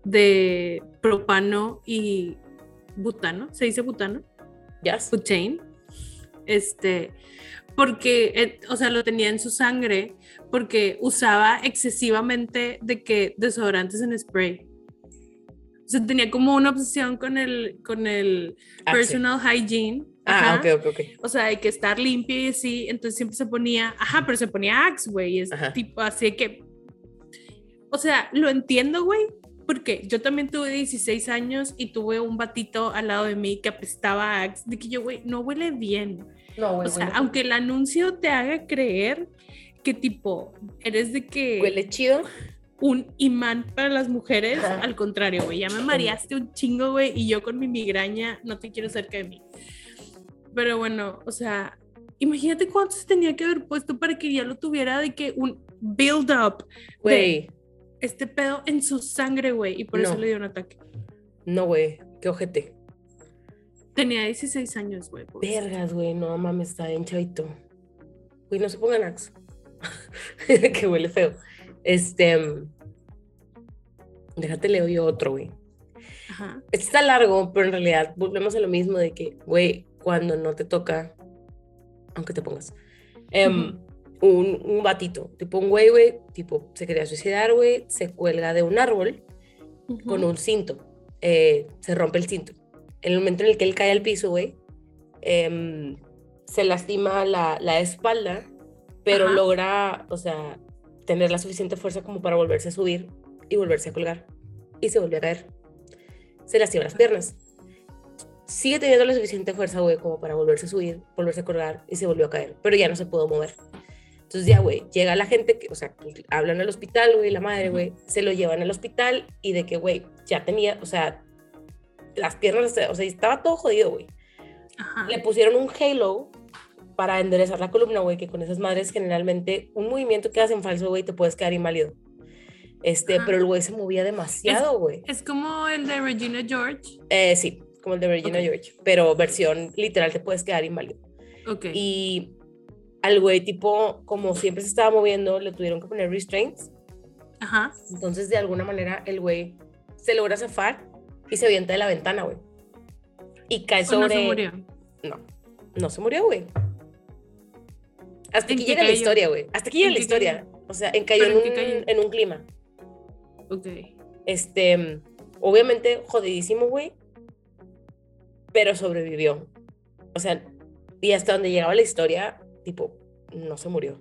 de propano y butano, ¿se dice butano? Yes. butane, este, porque, eh, o sea, lo tenía en su sangre, porque usaba excesivamente de que desodorantes en spray. O sea, tenía como una obsesión con el, con el Axe. personal hygiene. Ah, ajá. ok, ok, ok. O sea, hay que estar limpio y así, entonces siempre se ponía, ajá, pero se ponía Axe, güey, es Ajá. tipo así que, o sea, lo entiendo, güey, porque yo también tuve 16 años y tuve un batito al lado de mí que apestaba a Axe, de que yo, güey, no huele bien. No, güey. O sea, huele, aunque el anuncio te haga creer que tipo, eres de que huele chido. un imán para las mujeres, Ajá. al contrario, güey, ya me mareaste un chingo, güey, y yo con mi migraña no te quiero cerca de mí. Pero bueno, o sea, imagínate cuánto se tenía que haber puesto para que ya lo tuviera de que un build up Güey. este pedo en su sangre, güey, y por eso le dio un ataque. No, güey. Qué ojete. Tenía 16 años, güey. Vergas, güey. No mames, está bien chavito. Güey, no se pongan ax. que huele feo. Este. mm, Déjate leo yo otro, güey. Ajá. Este está largo, pero en realidad volvemos a lo mismo de que, güey, cuando no te toca, aunque te pongas, em, un, un batito, tipo un güey, güey, tipo se quería suicidar, güey, se cuelga de un árbol con Ujú. un cinto, eh, se rompe el cinto. En el momento en el que él cae al piso, güey, em, se lastima la, la espalda, pero Ajá. logra, o sea, tener la suficiente fuerza como para volverse a subir y volverse a colgar. Y se volvió a caer. Se lastima las piernas. Sigue teniendo la suficiente fuerza, güey, como para volverse a subir, volverse a colgar y se volvió a caer, pero ya no se pudo mover. Entonces ya, güey, llega la gente, que, o sea, que hablan al hospital, güey, la madre, güey, se lo llevan al hospital y de que, güey, ya tenía, o sea, las piernas, o sea, estaba todo jodido, güey. Le pusieron un halo para enderezar la columna, güey, que con esas madres generalmente un movimiento que hacen falso, güey, te puedes quedar inválido. Este, Ajá. pero el güey se movía demasiado, güey. Es como el de Regina George. Eh, sí, como el de Ok. George, pero versión literal te puedes quedar inválido. Ok. Y al güey, tipo, como siempre se estaba moviendo, le tuvieron que poner restraints. Ajá. Entonces, de alguna manera, el güey se logra zafar y se avienta de la ventana, güey. Y cae ¿O no sobre. se murió? No, No se murió, güey. Hasta ¿En aquí llega la historia, güey. Hasta aquí llega ¿En la historia. O sea, en cayó en ¿Pero en cayó? en un clima. Ok. Este, obviamente jodidísimo, güey. Pero sobrevivió. O sea, y hasta donde llegaba la historia, tipo, no se murió.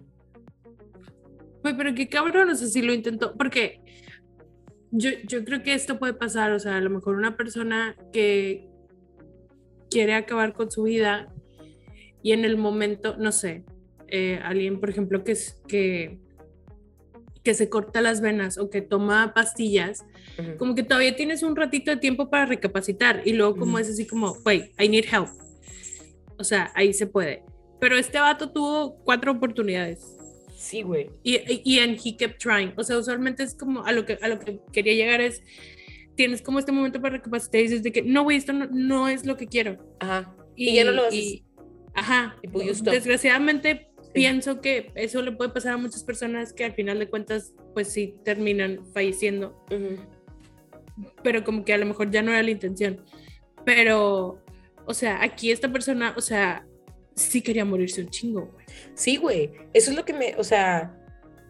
Güey, pero qué cabrón, o sea, si lo intentó, porque yo, yo creo que esto puede pasar, o sea, a lo mejor una persona que quiere acabar con su vida y en el momento, no sé, eh, alguien, por ejemplo, que, que, que se corta las venas o que toma pastillas, Ujú. como que todavía tienes un ratito de tiempo para recapacitar y luego como Ujú. es así como, wait, I need help. O sea, ahí se puede. Pero este vato tuvo cuatro oportunidades. Sí, güey. Y, y, y and he kept trying. O sea, usualmente es como a lo que, a lo que quería llegar es, tienes como este momento para recapacitar y dices de que, no, güey, esto no, no es lo que quiero. Ajá. Y ya no lo haces. y- ajá. Y pues. Desgraciadamente pienso que eso le puede pasar a muchas personas que al final de cuentas, pues sí, terminan falleciendo. Ujú. Pero como que a lo mejor ya no era la intención. Pero, o sea, aquí esta persona, o sea, sí quería morirse un chingo, güey. Sí, güey. Eso es lo que me, o sea,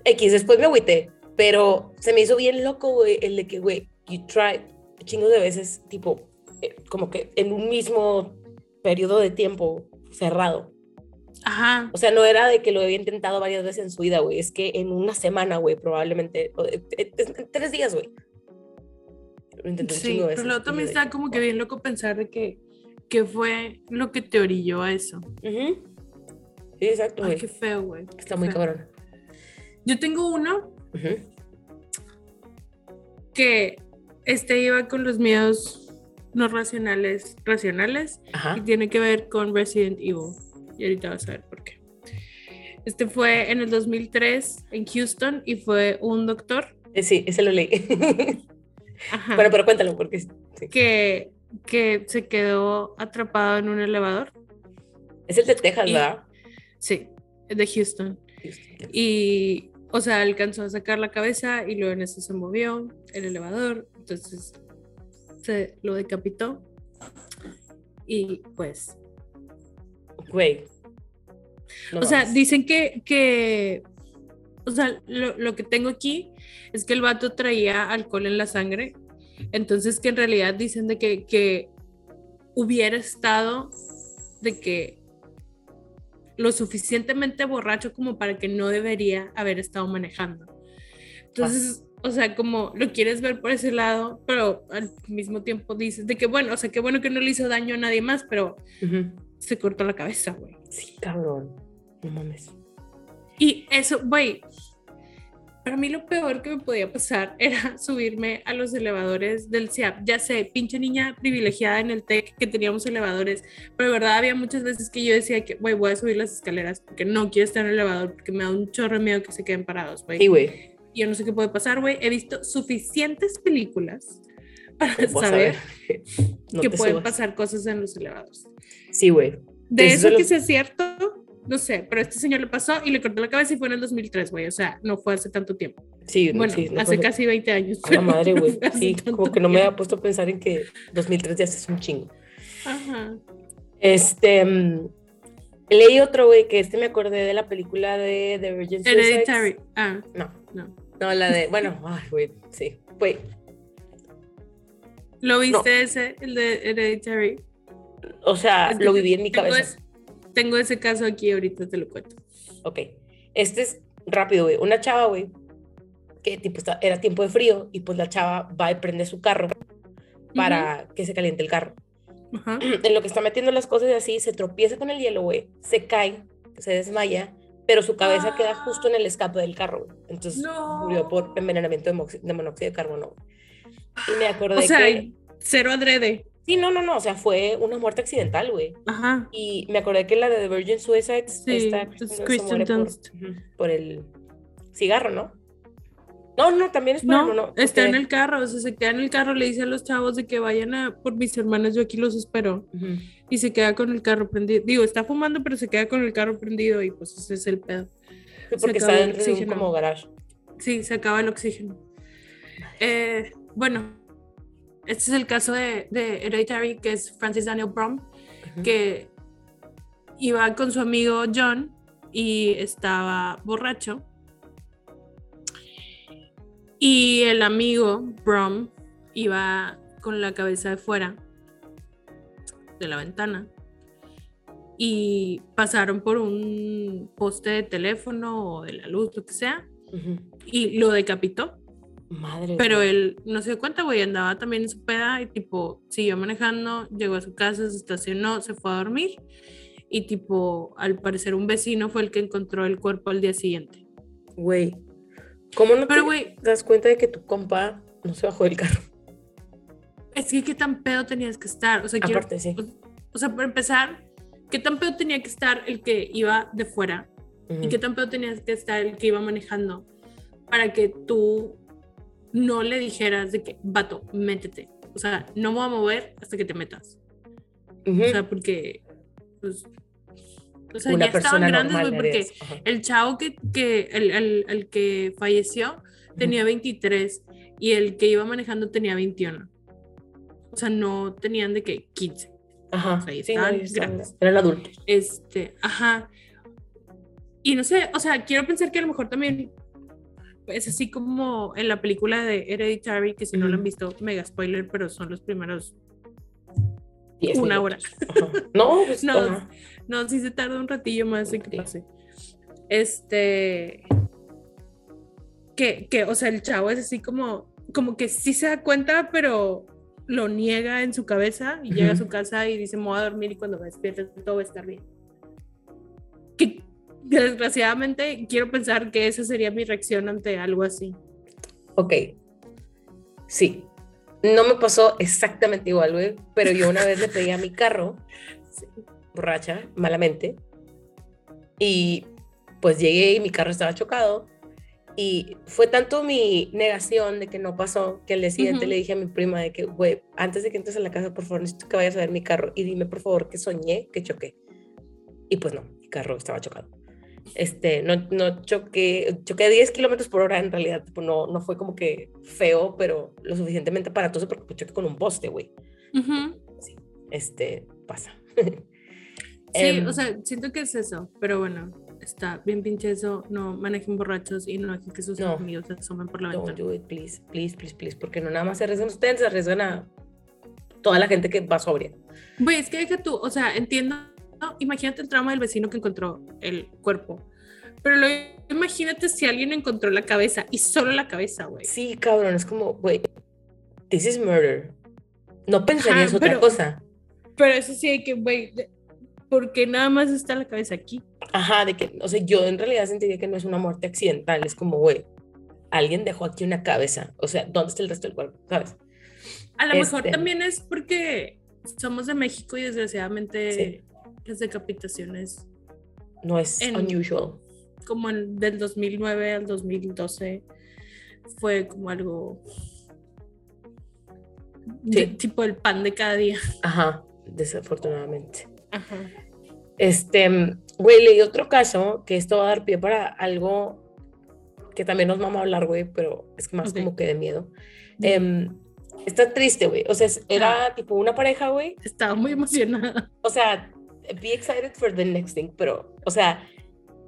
X, después me agüité, pero se me hizo bien loco, güey, el de que, güey, you tried chingo de veces, tipo, eh, como que en un mismo periodo de tiempo cerrado. Ajá. O sea, no era de que lo había intentado varias veces en su vida, güey, es que en una semana, güey, probablemente, o, eh, eh, en tres días, güey. Lo intenté un Sí, pero veces. luego y también está como que bien loco pensar de que, que fue lo que te orilló a eso. Sí, exacto, Ay, qué feo, güey. Está muy feo. cabrón. Yo tengo uno que este iba con los miedos no racionales, racionales, Ajá. y tiene que ver con Resident Evil. Y ahorita vas a ver por qué. Este fue en el 2003 en Houston y fue un doctor Eh, Sí, ese lo leí. ajá, bueno, pero cuéntalo, porque sí. que, que se quedó atrapado en un elevador. es el de Texas, Y- ¿verdad? Sí, de Houston. Y, o sea, alcanzó a sacar la cabeza y luego en eso se movió el elevador. Entonces se lo decapitó. Y pues, Güey. No o sea, dicen que, que o sea, lo, lo que tengo aquí es que el vato traía alcohol en la sangre. Entonces que en realidad dicen de que, que hubiera estado de que lo suficientemente borracho como para que no debería haber estado manejando. Entonces, o sea, como lo quieres ver por ese lado, pero al mismo tiempo dices de que bueno, o sea, qué bueno que no le hizo daño a nadie más, pero Ujú. se cortó la cabeza, güey. Sí, cabrón. No mames. Y eso, güey, para mí lo peor que me podía pasar era subirme a los elevadores del CIAP. Ya sé, pinche niña privilegiada en el TEC que teníamos elevadores, pero de verdad había muchas veces que yo decía que, güey, voy a subir las escaleras porque no quiero estar en el elevador porque me da un chorro de miedo que se queden parados, güey. Sí, güey. Yo no sé qué puede pasar, güey. He visto suficientes películas para saber. No que pueden subas. pasar cosas en los elevadores. Sí, güey. De Eso eso que sea cierto, no sé, pero a este señor le pasó y le cortó la cabeza y fue en el 2003, güey, o sea, no fue hace tanto tiempo. Sí, Bueno, sí, no hace fue- casi 20 años. A la madre, güey. Sí, como que no me había puesto a pensar en que 2003 ya es un chingo. Ajá. Este. mm, leí otro, güey, que este me acordé de la película de The Virgin. Hereditary. Ah, No, no. no, la de. Bueno, ay, güey, sí. Güey, ¿Lo viste ese, el de Hereditary? o sea, lo viví en mi cabeza. Tengo ese caso aquí, ahorita te lo cuento. Ok. Este es rápido, güey. Una chava, güey, que tipo está- era tiempo de frío y pues la chava va y prende su carro para que se caliente el carro. En lo que está metiendo las cosas y así, se tropieza con el hielo, güey. Se cae, se desmaya, pero su cabeza queda justo en el escape del carro, güey. Entonces No. murió por envenenamiento de, monóxido de carbono. Y me acordé O sea, que... cero adrede. Sí, no, no, no, o sea, fue una muerte accidental, güey. Ajá. Y me acordé que la de The Virgin Suicides, Sí, esta es por, Dunst. ujú, por el cigarro, ¿no? No, no, también es por No, el mono- está en porque- el carro, o sea, se queda en el carro, le dice a los chavos de que vayan a por mis hermanas, yo aquí los espero. Ujú. Y se queda con el carro prendido. Digo, está fumando, pero se queda con el carro prendido y pues ese es el pedo. Sí, porque está el dentro de un como garage. Sí, se acaba el oxígeno. Eh, bueno, este es el caso de, de Hereditary, que es Francis Daniel Brom, que iba con su amigo John y estaba borracho. Y el amigo, Brom, iba con la cabeza de fuera de la ventana y pasaron por un poste de teléfono o de la luz, lo que sea, y lo decapitó. Madre. Pero güey. él no se dio cuenta, güey, andaba también en su peda y tipo siguió manejando, llegó a su casa, se estacionó, se fue a dormir y tipo al parecer un vecino fue el que encontró el cuerpo al día siguiente. Güey. ¿Cómo no Pero te güey, das cuenta de que tu compa no se bajó del carro? es que qué tan pedo tenías que estar, o sea, quiero- sí. o sea, para empezar, qué tan pedo tenía que estar el que iba de fuera y qué tan pedo tenías que estar el que iba manejando para que tú no le dijeras de que, vato, métete. O sea, no me voy a mover hasta que te metas. Ujú. O sea, porque, pues, o sea, Una ya estaban grandes, güey, porque el chavo que, que el, el- el que falleció tenía 23 y el que iba manejando tenía 21. O sea, no tenían de que 15. Ajá. o sea, Sí, no, estaban ya estaban- grandes. Eran adultos. Este, ajá. Y no sé, o sea, quiero pensar que a lo mejor también es así como en la película de Hereditary, que si no lo han visto, mega spoiler, pero son los primeros Diez una minutos. hora. Ajá. No, pues, No, ajá. No, sí se tarda un ratillo más en que pase. Este. Que, que, o sea, el chavo es así como, como que sí se da cuenta, pero lo niega en su cabeza y llega a su casa y dice, me voy a dormir y cuando me despierte todo va a estar bien. Desgraciadamente quiero pensar que esa sería mi reacción ante algo así. Ok. Sí. No me pasó exactamente igual, güey. Pero yo una vez le pedí a mi carro, borracha, malamente. Y pues llegué y mi carro estaba chocado. Y fue tanto mi negación de que no pasó que al día siguiente le dije a mi prima de que, güey, antes de que entres a la casa, por favor, necesito que vayas a ver mi carro y dime, por favor, que soñé que choqué. Y pues no, mi carro estaba chocado. Este, no, no choqué, choqué a 10 kilómetros por hora en realidad, tipo, no, no fue como que feo, pero lo suficientemente aparatoso porque pues, choqué con un poste, güey. Ujú. Este, pasa. Sí, Em, o sea, siento que es eso, pero bueno, está bien pinche eso, no manejen borrachos y no dejen que sus No. amigos se asomen por la Don't ventana. do it, please, please, please, please, porque no nada más se arriesgan ustedes, se arriesgan a toda la gente que va sobria. Güey, es que deja tú, o sea, entiendo. Imagínate el trauma del vecino que encontró el cuerpo, pero imagínate si alguien encontró la cabeza y solo la cabeza, güey. Sí, cabrón, es como, güey, this is murder. No pensarías Ajá, otra pero- cosa. Pero eso sí hay que, güey, porque nada más está la cabeza aquí. Ajá, de que, o sea, yo en realidad sentiría que no es una muerte accidental, es como, güey, alguien dejó aquí una cabeza, o sea, ¿dónde está el resto del cuerpo? ¿Sabes? A lo mejor Este. también es porque somos de México y desgraciadamente Sí. Las decapitaciones No es En- unusual. como en- del 2009 al 2012 fue como algo de- Sí. tipo el pan de cada día. Ajá, desafortunadamente. Ajá. Este, güey, leí otro caso que esto va a dar pie para algo que también nos vamos a hablar, güey, pero es más Ok. como que de miedo. Em, está triste, güey. O sea, era tipo una pareja, güey. Estaba muy emocionada. O sea, be excited for the next thing, pero, o sea,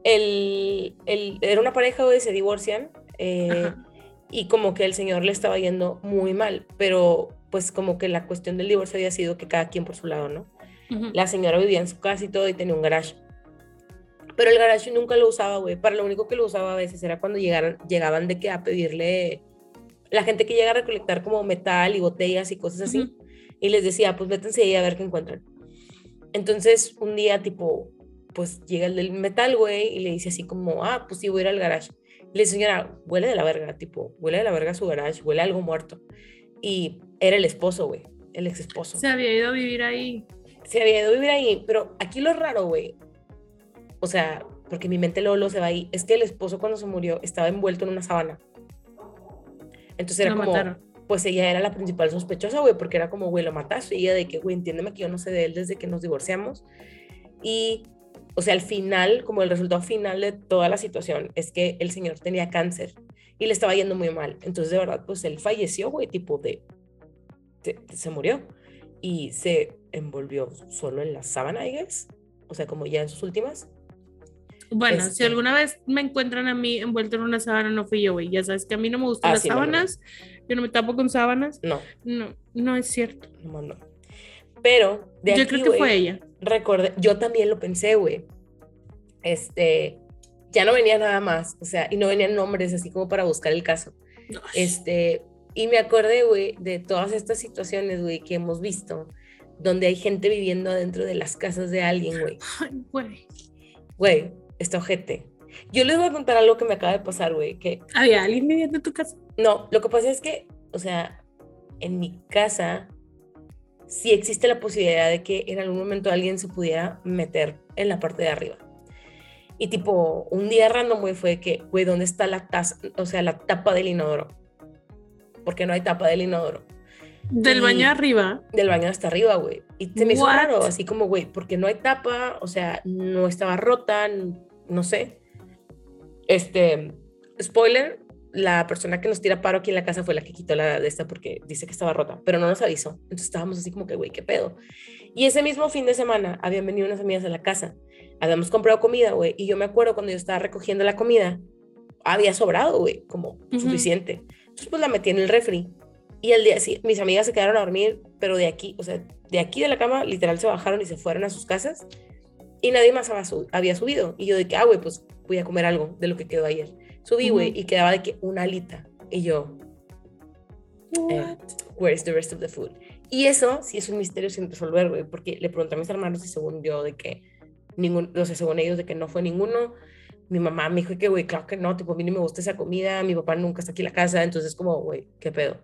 el, el- era una pareja, güey, se divorcian. eh, y como que el señor le estaba yendo muy mal, pero pues como que la cuestión del divorcio había sido que cada quien por su lado, ¿no? La señora vivía en su casa y todo y tenía un garage. Pero el garage nunca lo usaba, güey. Para lo único que lo usaba a veces era cuando llegaran, llegaban de que a pedirle la gente que llega a recolectar como metal y botellas y cosas así. Y les decía, pues métanse ahí a ver qué encuentran. Entonces un día tipo, pues llega el del metal, güey, y le dice así como, ah, pues sí, voy a ir al garage. Le dice, señora, huele de la verga, tipo, huele de la verga su garage, huele a algo muerto. Y era el esposo, güey, el ex esposo Se había ido a vivir ahí. se había ido a vivir ahí, pero aquí lo raro, güey, o sea, porque mi mente luego, luego se va ahí, es que el esposo cuando se murió estaba envuelto en una sábana. Entonces era Lo como, mataron. Pues ella era la principal sospechosa, güey, porque era como, güey, lo mataste. Y ella de que, güey, entiéndeme que yo no sé de él desde que nos divorciamos. Y, o sea, al final, como el resultado final de toda la situación, es que el señor tenía cáncer y le estaba yendo muy mal. Entonces, de verdad, pues él falleció, güey, tipo de, de- se murió y se envolvió solo en la sábana, I guess. o sea, como ya en sus últimas. Bueno, si Este. alguna vez me encuentran a mí envuelto en una sábana, no fui yo, güey. Ya sabes que a mí no me gustan Ah, las sí, no, no, no. Yo no me tapo con sábanas. No, No, no es cierto. no, no. Pero de yo aquí, creo que fue ella. recordé, yo también lo pensé, güey. Este, ya no venía nada más, o sea, y no venían nombres así como para buscar el caso. Este, y me acordé, güey, de todas estas situaciones, güey, que hemos visto, donde hay gente viviendo adentro de las casas de alguien, güey. Ay, güey. Güey, está ojete. Yo les voy a contar algo que me acaba de pasar, güey, que ¿Había alguien viviendo en tu casa? no, lo que pasa es que, o sea, en mi casa sí existe la posibilidad de que en algún momento alguien se pudiera meter en la parte de arriba. Y tipo, un día random, güey, fue que, güey, ¿dónde está la taza, o sea, la tapa del inodoro? Porque no hay tapa del inodoro. Del Y- baño arriba. Del baño hasta arriba, güey. Y se me hizo What? raro, así como, güey, porque no hay tapa, o sea, no estaba rota, no sé. Este, spoiler, la persona que nos tira paro aquí en la casa fue la que quitó la de esta porque dice que estaba rota, pero no nos avisó. Entonces estábamos así como que, güey, ¿qué pedo? Y ese mismo fin de semana habían venido unas amigas a la casa. Habíamos comprado comida, güey, y yo me acuerdo cuando yo estaba recogiendo la comida, había sobrado, güey, como suficiente. Entonces pues la metí en el refri. Y el día sí, mis amigas se quedaron a dormir, pero de aquí, o sea, de aquí de la cama, literal se bajaron y se fueron a sus casas. Y nadie más había subido. Y yo de que, ah, güey, pues voy a comer algo de lo que quedó ayer. Subí, güey, Ujú. y quedaba de que una alita. Y yo, What? where's the rest of the food? Y eso sí es un misterio sin resolver, güey, porque le pregunté a mis hermanos y según yo de que ningún, o sea, según ellos de que no fue ninguno. Mi mamá me dijo que, güey, claro que no, tipo, a mí no me gusta esa comida, mi papá nunca está aquí en la casa, entonces como, güey, ¿qué pedo?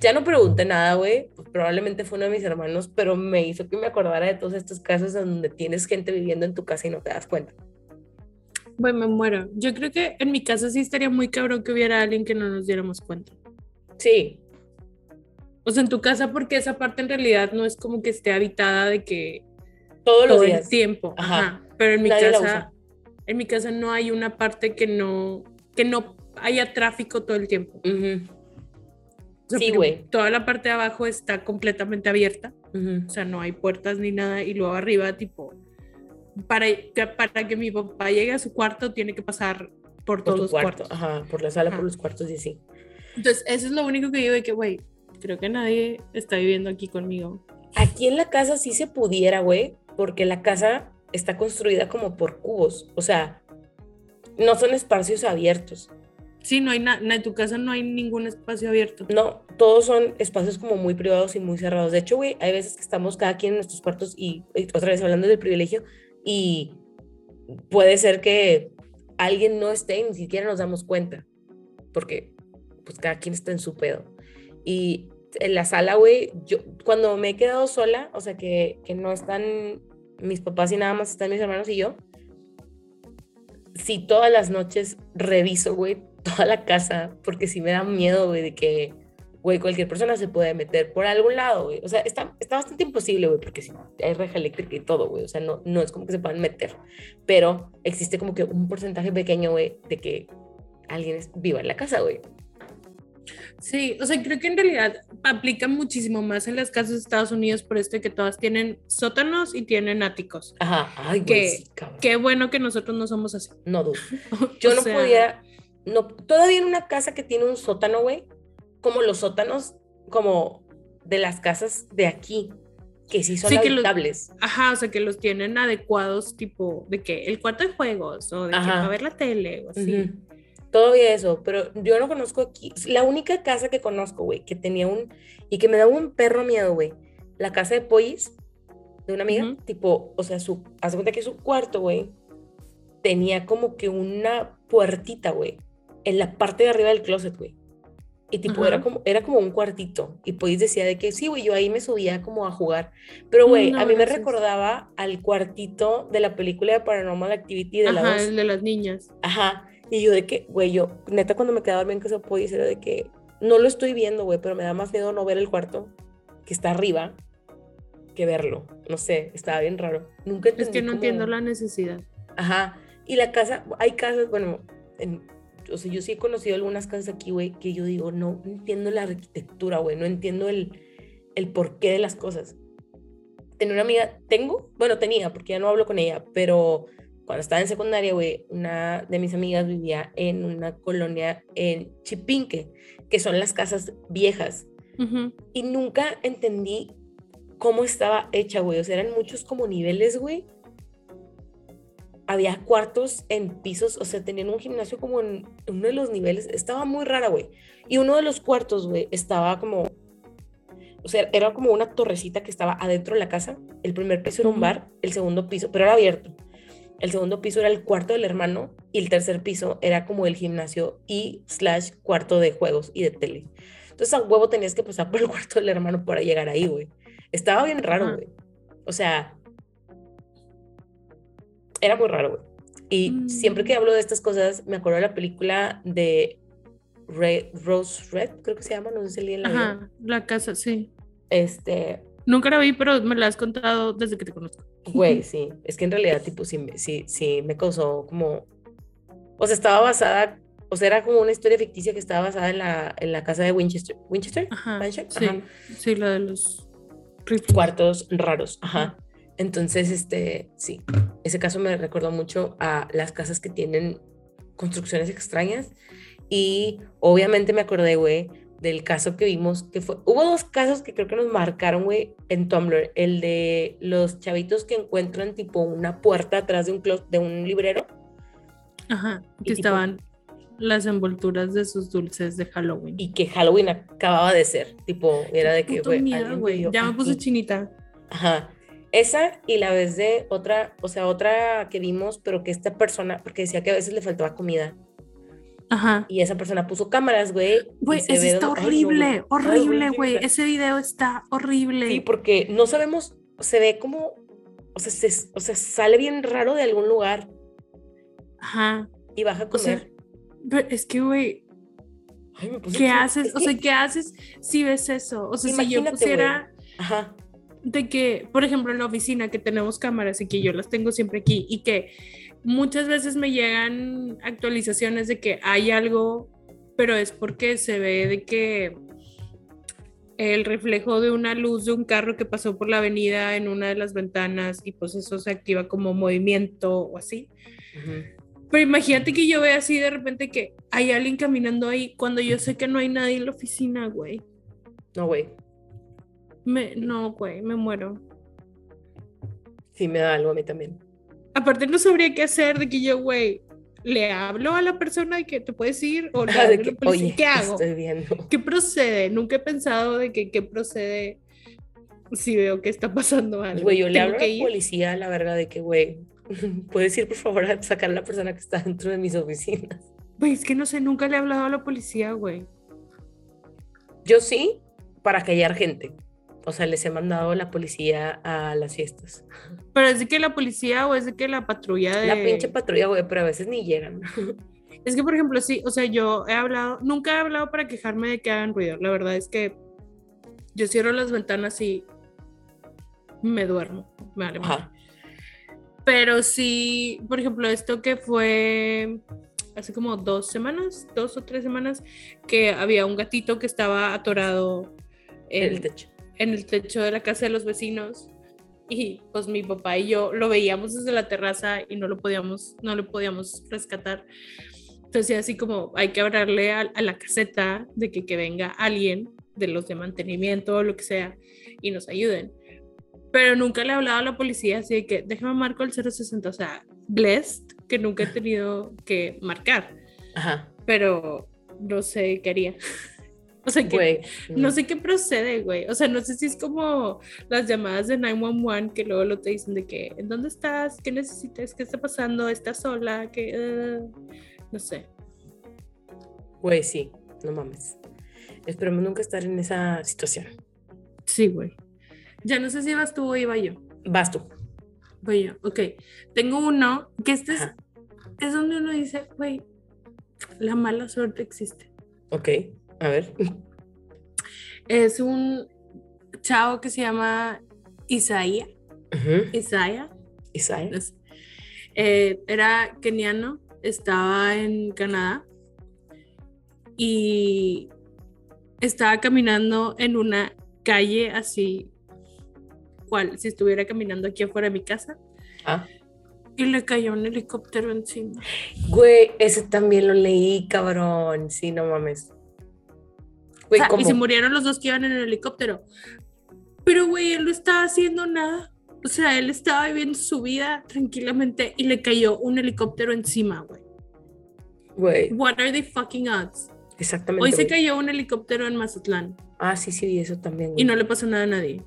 Ya no pregunté nada, güey, pues probablemente fue uno de mis hermanos, pero me hizo que me acordara de todos estos casos donde tienes gente viviendo en tu casa y no te das cuenta. Güey, me muero. Yo creo que en mi casa sí estaría muy cabrón que hubiera alguien que no nos diéramos cuenta. Sí, O sea, en tu casa, porque esa parte en realidad no es como que esté habitada de que todos los todo el días. tiempo. Ajá. Ajá. Pero en mi Nadie casa, en mi casa no hay una parte que no, que no haya tráfico todo el tiempo. Ujú, O sea, Sí, güey. Toda la parte de abajo está completamente abierta. ujú. O sea, no hay puertas ni nada. Y luego arriba, tipo, para que, para que mi papá llegue a su cuarto, tiene que pasar por Por todos los cuarto, cuartos. ajá, por la sala, Ajá. por los cuartos y así. Entonces, eso es lo único que digo de que, güey, creo que nadie está viviendo aquí conmigo. Aquí en la casa sí se pudiera, güey, porque la casa está construida como por cubos, o sea, no son espacios abiertos, Sí, no hay nada, en tu casa no hay ningún espacio abierto. no, todos son espacios como muy privados y muy cerrados. De hecho, güey, hay veces que estamos cada quien en nuestros cuartos y, y otra vez hablando del privilegio y puede ser que alguien no esté y ni siquiera nos damos cuenta, porque pues cada quien está en su pedo. Y en la sala, güey, yo cuando me he quedado sola, o sea, que, que no están mis papás y nada más están mis hermanos y yo, sí todas las noches reviso, güey, toda la casa, porque sí me da miedo, güey, de que, güey, cualquier persona se puede meter por algún lado, güey. O sea, está, está bastante imposible, güey, porque sí, hay reja eléctrica y todo, güey. O sea, no, no es como que se puedan meter. Pero existe como que un porcentaje pequeño, güey, de que alguien viva en la casa, güey. Sí, o sea, creo que en realidad aplica muchísimo más en las casas de Estados Unidos por esto de que todas tienen sótanos y tienen áticos. Ajá, ay, güey, Que- sí, cabrón. Qué bueno que nosotros no somos así. No, dude. Yo no sea, podía, no, todavía en una casa que tiene un sótano, güey, como los sótanos, como de las casas de aquí, que sí son Sí, que los- habitables. Ajá, o sea, que los tienen adecuados, tipo de que el cuarto de juegos o de que Ajá. para ver la tele o así. Ujú. Todavía eso, pero yo no conozco aquí. La única casa que conozco, güey, que tenía un. y que me daba un perro miedo, güey. La casa de Pollis, de una amiga, tipo, o sea, su. Haz cuenta que su cuarto, güey, tenía como que una puertita, güey, en la parte de arriba del closet, güey. Y tipo, Ajá. era como, era como un cuartito. Y Pollis decía de que sí, güey, yo ahí me subía como a jugar. Pero, güey, No, a mí me recordaba al cuartito de la película de Paranormal Activity de la Ajá, dos. el de las niñas. Ajá. Y yo de que, güey, yo, neta, cuando me quedaba dormida en casa Pollis era de que no lo estoy viendo, güey, pero me da más miedo no ver el cuarto que está arriba que verlo. No sé, estaba bien raro. Nunca Es que no cómo- entiendo la necesidad. Ajá. Y la casa, hay casas, bueno, en- o sea, yo sí he conocido algunas casas aquí, güey, que yo digo, no entiendo la arquitectura, güey, no entiendo el, el porqué de las cosas. tenía una amiga, tengo, bueno, tenía, porque ya no hablo con ella, pero cuando estaba en secundaria, güey, una de mis amigas vivía en una colonia en Chipinque, que son las casas viejas. Ujú. Y nunca entendí cómo estaba hecha, güey. O sea, eran muchos como niveles, güey. Había cuartos en pisos, o sea, tenían un gimnasio como en uno de los niveles. Estaba muy rara, güey. Y uno de los cuartos, güey, estaba como... O sea, era como una torrecita que estaba adentro de la casa. El primer piso era un bar, el segundo piso, pero era abierto. El segundo piso era el cuarto del hermano y el tercer piso era como el gimnasio y slash cuarto de juegos y de tele. Entonces a huevo tenías que pasar por el cuarto del hermano para llegar ahí, güey. Estaba bien raro, güey. O sea, era muy raro, güey. Y Mm. siempre que hablo de estas cosas, me acuerdo de la película de Re- Rose Red, creo que se llama, no sé si alguien la vio. Ajá, la casa, sí. Este, Nunca la vi, pero me la has contado desde que te conozco. güey, sí. Es que en realidad, tipo, sí, sí, sí me causó como. O sea, estaba basada. O sea, era como una historia ficticia que estaba basada en la, en la casa de Winchester. ¿Winchester? Ajá, sí, Ajá. sí, la de los cuartos raros, ajá. Entonces, este, sí, ese caso me recordó mucho a las casas que tienen construcciones extrañas y obviamente me acordé, güey, del caso que vimos, que fue, hubo dos casos que creo que nos marcaron, güey, en Tumblr, el de los chavitos que encuentran tipo una puerta atrás de un, clos- de un librero. Ajá, que tipo- estaban las envolturas de sus dulces de Halloween. Y que Halloween acababa de ser, tipo, era de que, güey, Ya me puse chinita. Ajá. Esa y la vez de otra, o sea, otra que vimos, pero que esta persona, porque decía que a veces le faltaba comida Ajá. y esa persona puso cámaras, güey. Güey, ve está ay, no, horrible, horrible, güey. Ese video está horrible. Sí, porque no sabemos, se ve como, o sea, se, o sea, sale bien raro de algún lugar Ajá. y baja a O sea, comer. es que, güey, Ay, me puse ¿qué haces? es O sea, ¿qué haces si ves eso? O sea, si yo Imagínate, pusiera Ajá. De que, por ejemplo, en la oficina que tenemos cámaras y que yo las tengo siempre aquí y que muchas veces me llegan actualizaciones de que hay algo, pero es porque se ve de que el reflejo de una luz de un carro que pasó por la avenida en una de las ventanas y pues eso se activa como movimiento o así. Pero imagínate que yo vea así de repente que hay alguien caminando ahí cuando yo sé que no hay nadie en la oficina, güey. No, güey. Me, no, güey, me muero. Sí, me da algo a mí también. Aparte no sabría qué hacer de que yo, güey, le hablo a la persona de que te puedes ir o le hablo que, oye, ¿Qué hago? estoy viendo. ¿Qué procede? Nunca he pensado de que qué procede si veo que está pasando algo. Güey, yo le ¿Tengo hablo a la policía, la verga, de que, güey, puedes ir por favor a sacar a la persona que está dentro de mis oficinas. Güey, es que no sé, nunca le he hablado a la policía, güey. Yo sí, para callar gente. O sea, les he mandado la policía a las fiestas. Pero es de que la policía o es de que la patrulla de... La pinche patrulla, güey, pero a veces ni llegan. Es que, por ejemplo, sí, o sea, yo he hablado, nunca he hablado para quejarme de que hagan ruido. La verdad es que yo cierro las ventanas y me duermo. Me vale. Pero sí, por ejemplo, esto que fue hace como dos semanas, dos o tres semanas, que había un gatito que estaba atorado en, el techo. En el techo de la casa de los vecinos. Y pues mi papá y yo lo veíamos desde la terraza y no lo podíamos, no lo podíamos rescatar. Entonces así como hay que hablarle a, a la caseta de que, que venga alguien de los de mantenimiento o lo que sea y nos ayuden. Pero nunca le he hablado a la policía, así de que déjame marco el 060, o sea, blessed, que nunca he tenido que marcar, Ajá. pero no sé qué haría. O sea, que Güey. no sé qué procede, güey. O sea, no sé si es como las llamadas de 911 que luego lo te dicen de que, ¿en dónde estás? ¿Qué necesitas? ¿Qué está pasando? ¿Estás sola? ¿Qué? eh?". no sé. Güey, sí. No mames. Esperemos nunca estar en esa situación. Sí, güey. Ya no sé si vas tú o iba yo. Vas tú. Voy yo. Ok. Tengo uno que este es, es donde uno dice, güey, la mala suerte existe. Ok. A ver. Es un chavo que se llama Isaías. Isaiah. no sé. Eh, era keniano, estaba en Canadá y estaba caminando en una calle así cual si estuviera caminando aquí afuera de mi casa Ah, y le cayó un helicóptero encima. güey, ese también lo leí, cabrón. Sí, no mames. Güey, O sea, y se murieron los dos que iban en el helicóptero. Pero, güey, él no estaba haciendo nada. O sea, él estaba viviendo su vida tranquilamente y le cayó un helicóptero encima, güey. Güey, What are the fucking odds? exactamente. Hoy se cayó un helicóptero en Mazatlán Ah, sí, sí, eso también. güey. y no le pasó nada a nadie.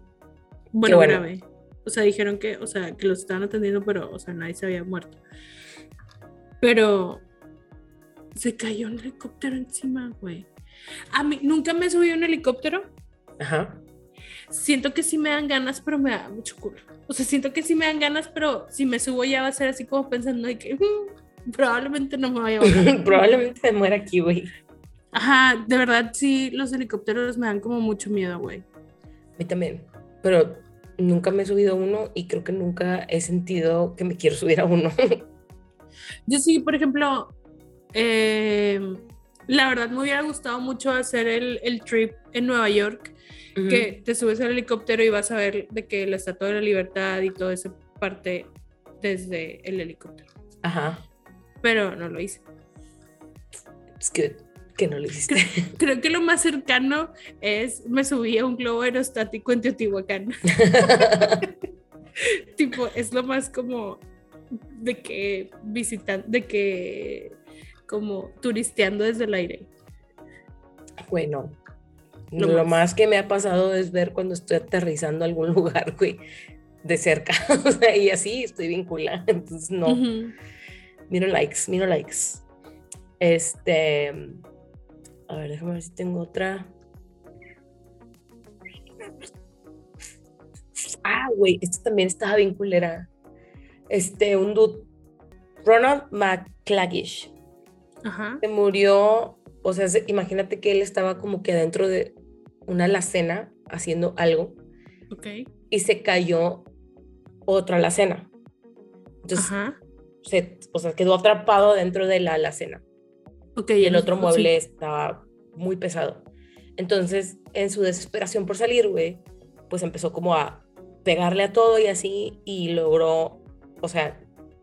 Bueno, bueno. grave. O sea, dijeron que, o sea, que los estaban atendiendo, pero, o sea, nadie se había muerto. Pero se cayó un helicóptero encima, güey. A mí nunca me subí a un helicóptero. Ajá. Siento que sí me dan ganas, pero me da mucho culo. O sea, siento que sí me dan ganas, pero si me subo ya va a ser así como pensando de que "Mm, probablemente no me vaya a. Probablemente se muera aquí, güey. Ajá, de verdad sí, los helicópteros me dan como mucho miedo, güey. A mí también. Pero nunca me he subido a uno y creo que nunca he sentido que me quiero subir a uno. Yo sí, por ejemplo, eh, la verdad me hubiera gustado mucho hacer el, el trip en Nueva York, que te subes al helicóptero y vas a ver de que la Estatua de la Libertad y toda esa parte desde el helicóptero. Ajá. Pero no lo hice. Es que, que no lo hiciste. Creo que lo más cercano es me subí a un globo aerostático en Teotihuacán. tipo, es lo más como de que visitan, de que como turisteando desde el aire. bueno. Lo Lo, más. más que me ha pasado es ver cuando estoy aterrizando a algún lugar, güey, de cerca. O sea, y así estoy vinculada. Entonces, no. Ujú. Miro likes, miro likes. Este. A ver, déjame ver si tengo otra. Ah, güey, esto también estaba bien culera. Este, un dude. Ronald McClaggish Ajá. se murió. O sea, se- imagínate que él estaba como que adentro de una alacena haciendo algo Ok. y se cayó otra alacena. Entonces, Ajá. se, o sea, quedó atrapado dentro de la alacena. Ok. y el otro sí. mueble estaba muy pesado. Entonces, en su desesperación por salir, güey, pues empezó como a pegarle a todo y así, y logró, o sea,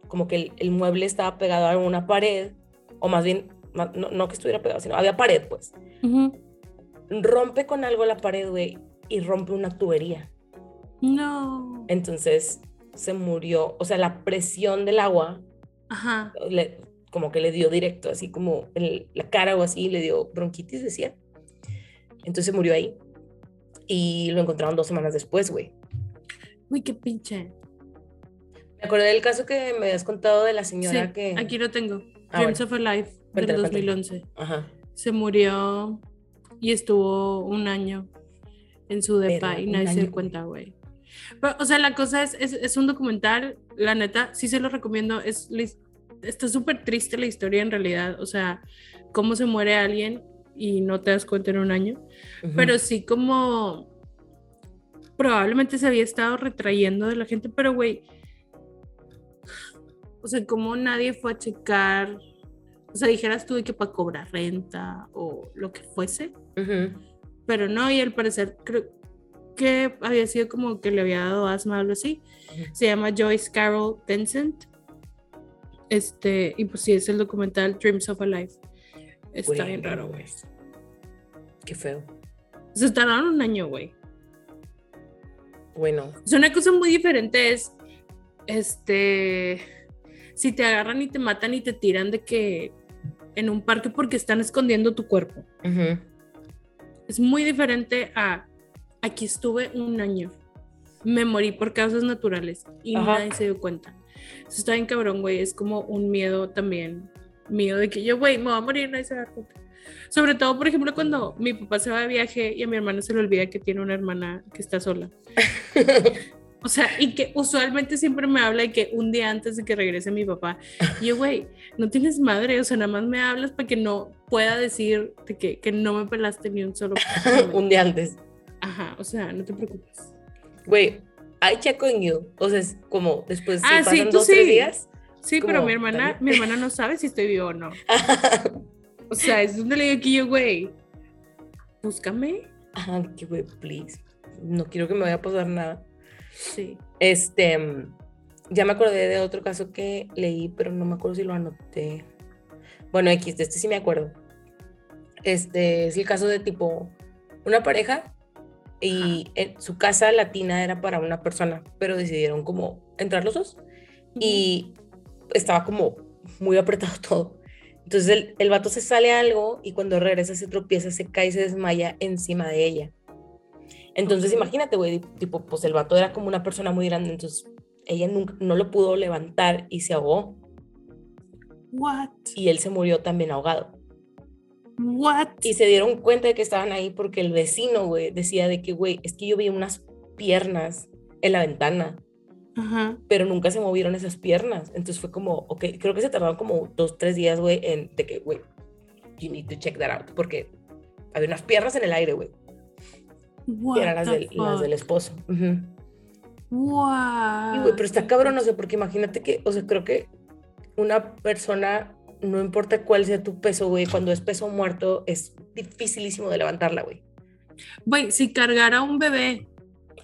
como que el, el mueble estaba pegado a una pared, o más bien, no, no que estuviera pegado, sino había pared, pues. Rompe con algo la pared, güey, y rompe una tubería. No. Entonces, se murió, o sea, la presión del agua Ajá. le- como que le dio directo, así como en la cara o así, le dio bronquitis, decía. Entonces murió ahí. Y lo encontraron dos semanas después, güey. Uy, qué pinche. Me acordé del caso que me habías contado de la señora Sí, que... aquí lo tengo. Ah, Dreams bueno. of a Life del Cuéntalo, cuéntalo. 2011. Ajá. Se murió y estuvo un año en su depa y nadie se año. dio cuenta, güey. O sea, la cosa es, es, es un documental, la neta, sí se lo recomiendo. Es, está súper triste la historia en realidad. O sea, cómo se muere alguien y no te das cuenta en un año. ujú. Pero sí como probablemente se había estado retrayendo de la gente, pero güey, o sea, como nadie fue a checar, o sea, dijeras tú de que para cobrar renta o lo que fuese, pero no, y al parecer creo que había sido como que le había dado asma o algo así. Se llama Joyce Carol Vincent. Este, y pues sí, es el documental Dreams of a Life. Está bien raro, güey. Qué feo. Se tardaron un año, güey. Bueno, O sea, una cosa muy diferente es, este, si te agarran y te matan y te tiran de que en un parque porque están escondiendo tu cuerpo. Es muy diferente a, aquí estuve un año, me morí por causas naturales y Ajá. nadie se dio cuenta. Eso está bien cabrón, güey, es como un miedo también, miedo de que yo, güey, me voy a morir, nadie se va a dar cuenta. Sobre todo, por ejemplo, cuando mi papá se va de viaje y a mi hermana se le olvida que tiene una hermana que está sola. O sea, y que usualmente siempre me habla de que un día antes de que regrese mi papá, yo, güey, no tienes madre, o sea, nada más me hablas para que no pueda decir de que, que no me pelaste ni un solo. un día antes. Ajá, o sea, no te preocupes. Güey, I check on you. O sea, es como después Ah, sí, pasan tú dos, tres sí. días. Sí, Como, pero mi hermana, ¿está mi hermana no sabe si estoy vivo o no. O sea, es donde le digo que yo, güey, búscame. Ajá, que güey, please. No quiero que me vaya a pasar nada. Sí. Este, mm, ya me acordé de otro caso que leí, pero no me acuerdo si lo anoté. Bueno, X, de este sí me acuerdo. Este es el caso de tipo una pareja y en su casa latina era para una persona, pero decidieron como entrar los dos y estaba como muy apretado todo. Entonces el, el vato se sale algo y cuando regresa se tropieza, se cae y se desmaya encima de ella. Entonces imagínate, güey, tipo, pues el vato era como una persona muy grande, entonces ella nunca, no lo pudo levantar y se ahogó What? y él se murió también ahogado. What? Y se dieron cuenta de que estaban ahí porque el vecino, güey, decía de que, güey, es que yo vi unas piernas en la ventana, Ajá. pero nunca se movieron esas piernas. Entonces fue como, ok, creo que se tardaron como dos, tres días, güey, en de que, güey, you need to check that out, porque había unas piernas en el aire, güey, What eran las del, las del esposo. Ujú. What? Y, güey, pero está cabrón, no sé, porque imagínate que, o sea, creo que una persona, no importa cuál sea tu peso, güey, cuando es peso muerto, es dificilísimo de levantarla, güey. Güey, si cargara un bebé,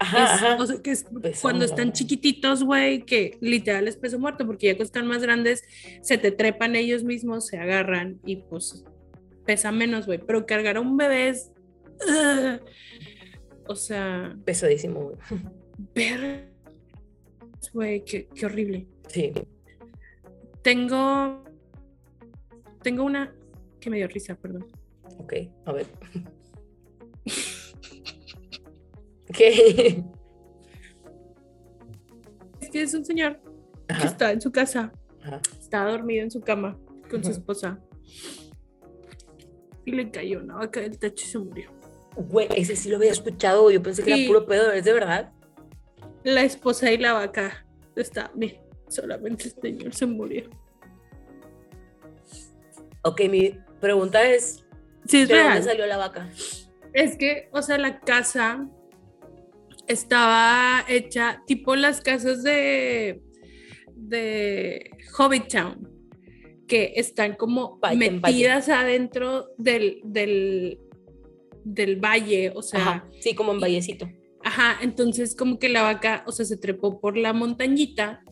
Ajá, es- ajá. o sea, que es cuando están chiquititos, güey, que literal es peso muerto, porque ya cuando están más grandes, se te trepan ellos mismos, se agarran y pues pesa menos, güey. Pero cargar a un bebé es. ugh. O sea, Pesadísimo, güey. ver. Güey, qué, qué horrible. Sí. Tengo. Tengo una que me dio risa, perdón. Ok, a ver. ¿Qué? Es que es un señor que está en su casa, ajá. estaba dormido en su cama con su esposa. Y le cayó una vaca del techo y se murió. Güey, ese sí lo había escuchado, yo pensé que Sí. era puro pedo, ¿es de verdad? La esposa y la vaca está, mira, solamente el señor se murió. Ok, mi pregunta es, Sí, es ¿de dónde real. salió la vaca? Es que, o sea, la casa estaba hecha tipo las casas de, de Hobbitown, que están como metidas adentro del, del, del valle, o sea, Ajá, sí, como en Vallecito. ajá, entonces como que la vaca, o sea, se trepó por la montañita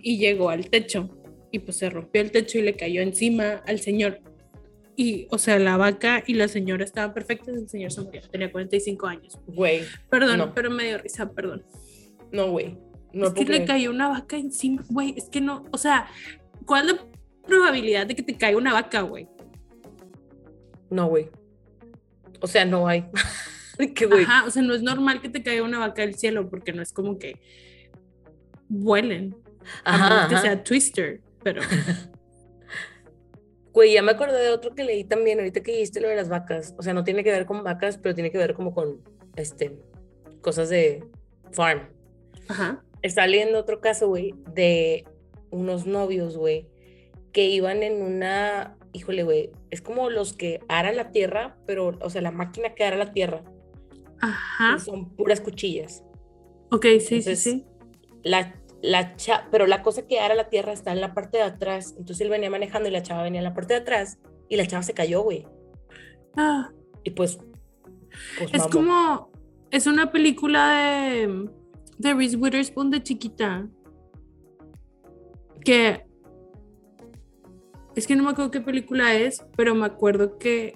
y llegó al techo y pues se rompió el techo y le cayó encima al señor. Y, o sea, la vaca y la señora estaban perfectas, el señor se murió, tenía 45 años. Güey, Perdón, No. pero me dio risa, perdón. no, güey. No es que le cayó una vaca encima, güey, es que no, o sea, ¿cuál es la probabilidad de que te caiga una vaca, güey? No, güey. O sea, no hay. ¿Qué, güey? Ajá, o sea, no es normal que te caiga una vaca del cielo porque no es como que vuelen, a Ajá, menos que sea Twister, pero Güey, ya me acordé de otro que leí también, ahorita que dijiste lo de las vacas. O sea, no tiene que ver con vacas, pero tiene que ver como con, este, cosas de farm. ajá, Estaba leyendo otro caso, güey, de unos novios, güey, que iban en una, híjole, güey, es como los que aran la tierra, pero, o sea, la máquina que ara la tierra, ajá, son puras cuchillas. ok, sí, sí, Entonces, sí. La, la cha- pero la cosa que ara la tierra está en la parte de atrás. Entonces él venía manejando y la chava venía en la parte de atrás y la chava se cayó, güey. Ah, Y pues, pues es como, es una película de, de Reese Witherspoon de chiquita, que, es que no me acuerdo qué película es, pero me acuerdo que,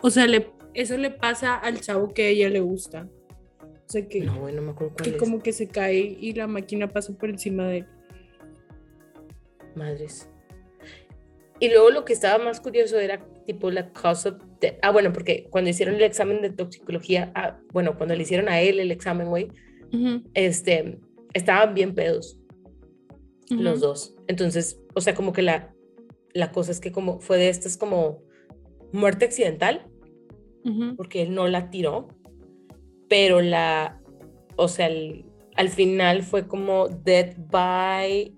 o sea, le, eso le pasa al chavo que a ella le gusta. O sea, que, No, güey, no me acuerdo cuál que es. como que se cae y la máquina pasa por encima de él. Madres. Y luego lo que estaba más curioso era tipo la cause of death. Ah, bueno, porque cuando hicieron el examen de toxicología, ah, bueno, cuando le hicieron a él el examen, güey, Ujú, este, estaban bien pedos los dos. Entonces, o sea, como que la, la cosa es que como fue de estas como muerte accidental, porque él no la tiró, pero la, o sea, el- al final fue como death by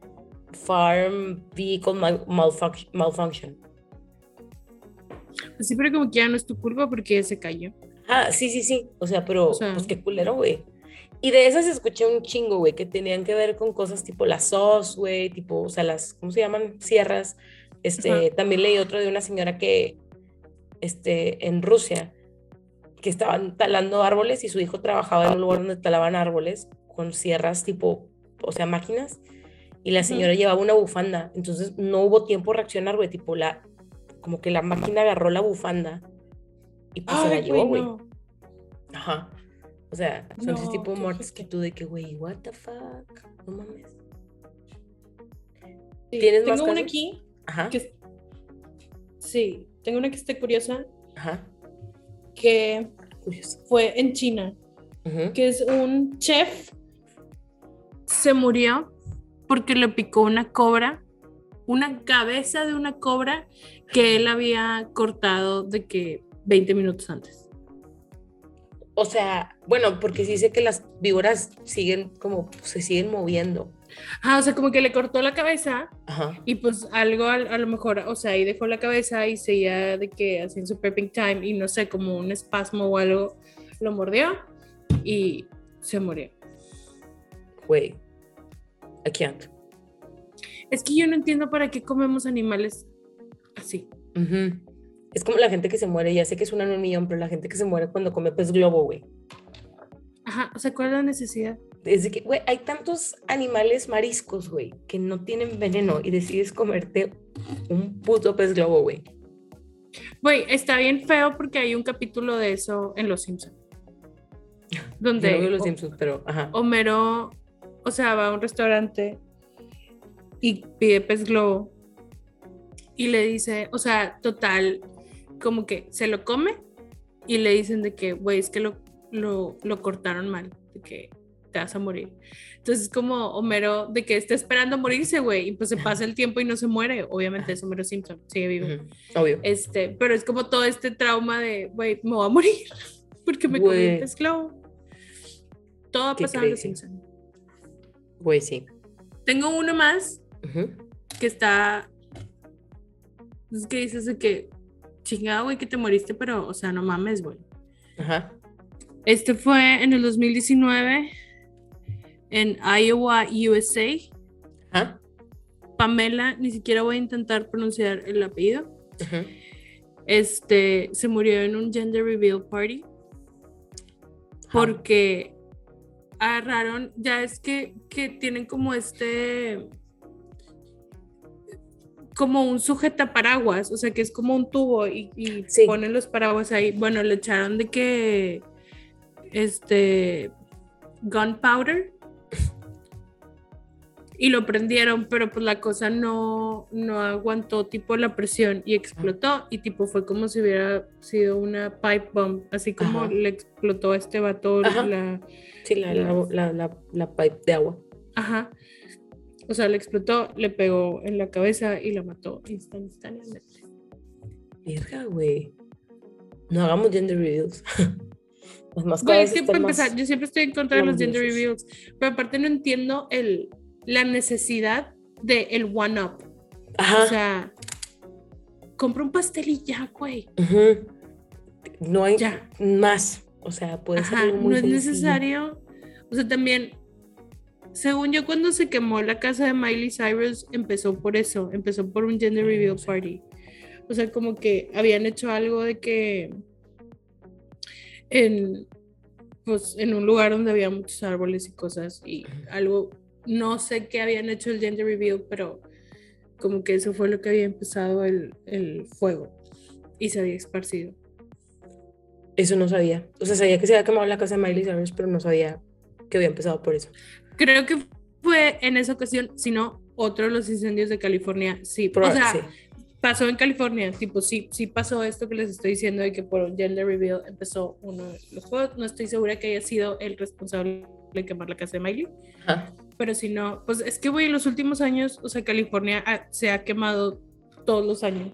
farm vehicle mal- malfunc- malfunction. Sí, pero como que ya no es tu culpa porque se cayó. Ah, sí, sí, sí. O sea, pero O sea- pues qué culero, güey. Y de esas escuché un chingo, güey, que tenían que ver con cosas tipo las SOS, güey, tipo, o sea, las, ¿cómo se llaman? Sierras. Este, Ajá. también leí otro de una señora que, este, en Rusia, que estaban talando árboles y su hijo trabajaba en un lugar donde talaban árboles con sierras tipo, o sea, máquinas. Y la señora llevaba una bufanda, entonces no hubo tiempo a reaccionar, güey, tipo la, como que la máquina agarró la bufanda y pues se la Ay, llevó, güey. Ajá. O sea, son ese tipo de muertes que tú de que, güey, what the fuck, no mames. Sí, ¿Tienes más Tengo una aquí Ajá, que Sí, tengo una que está curiosa, ajá. que fue en China, que es un chef, se murió porque le picó una cobra, una cabeza de una cobra que él había cortado de que 20 minutos antes. O sea, bueno, porque sí sé que las víboras siguen como, se siguen moviendo. Ah, o sea, como que le cortó la cabeza Ajá. y pues algo a, a lo mejor, o sea, ahí dejó la cabeza y seguía de que hacían su prepping time y no sé, como un espasmo o algo, lo mordió y se murió. Güey, I can't. Es que yo no entiendo para qué comemos animales así. Ujú. Es como la gente que se muere, ya sé que es una en un millón, pero la gente que se muere cuando come pez globo, güey. Ajá, o sea, ¿cuál es la necesidad? Es de que, güey, hay tantos animales mariscos, güey, que no tienen veneno y decides comerte un puto pez globo, güey. Güey, está bien feo porque hay un capítulo de eso en Los Simpsons. Donde no veo los Simpsons, pero, ajá. Homero, o sea, va a un restaurante y pide pez globo y le dice, o sea, total, como que se lo come y le dicen de que, güey, es que lo, lo, lo cortaron mal, de que te vas a morir. Entonces, como Homero, de que está esperando morirse, güey, y pues se pasa el tiempo y no se muere. Obviamente es Homero Simpson, sigue vivo. Ujú, Obvio. Este, pero es como todo este trauma de, güey, me voy a morir porque me comí un globo. Todo ha pasado en Los. Simpson. Güey, sí. Tengo uno más Ujú. que está. Es que dices de que, chingada, güey, que te moriste, pero, o sea, no mames, güey. Ajá. Este fue en el 2019 en Iowa, USA. Ajá. Pamela, ni siquiera voy a intentar pronunciar el apellido. Ujú. Este se murió en un gender reveal party porque agarraron, ya es que, que tienen como este, como un sujeta paraguas, o sea que es como un tubo y, y Sí. ponen los paraguas ahí. Bueno, le echaron de que, este, gunpowder y lo prendieron, pero pues la cosa no, no aguantó tipo la presión y explotó y tipo fue como si hubiera sido una pipe bomb, así como Ajá. le explotó a este vato la... Sí, la, la, la pipe de agua. Ajá. O sea, le explotó, le pegó en la cabeza y la mató instantáneamente. Verga, güey. No hagamos gender reveals. Las más Güey, caras es que están para más- empezar, yo siempre estoy en contra de los gender reveals, pero aparte no entiendo el, la necesidad de el one-up. Ajá. O sea, compra un pastel y ya, güey. Ujú. No hay Ya. más. O sea, puede ser Ajá, muy no es necesario. O sea, también, según yo, cuando se quemó la casa de Miley Cyrus, empezó por eso, empezó por un gender reveal party. O sea, como que habían hecho algo de que en, pues, en un lugar donde había muchos árboles y cosas y algo, no sé qué habían hecho el gender reveal, pero como que eso fue lo que había empezado el, el fuego y se había esparcido. Eso no sabía. O sea, sabía que se había quemado la casa de Miley Cyrus, pero no sabía que había empezado por eso. Creo que fue en esa ocasión, si no, otro de los incendios de California, sí. O sea, sí. pasó en California, tipo, sí, sí pasó esto que les estoy diciendo de que por un gender reveal empezó uno de los juegos. No estoy segura que haya sido el responsable de quemar la casa de Miley, Ajá. pero si no, pues es que, güey, en los últimos años, o sea, California ah, se ha quemado todos los años.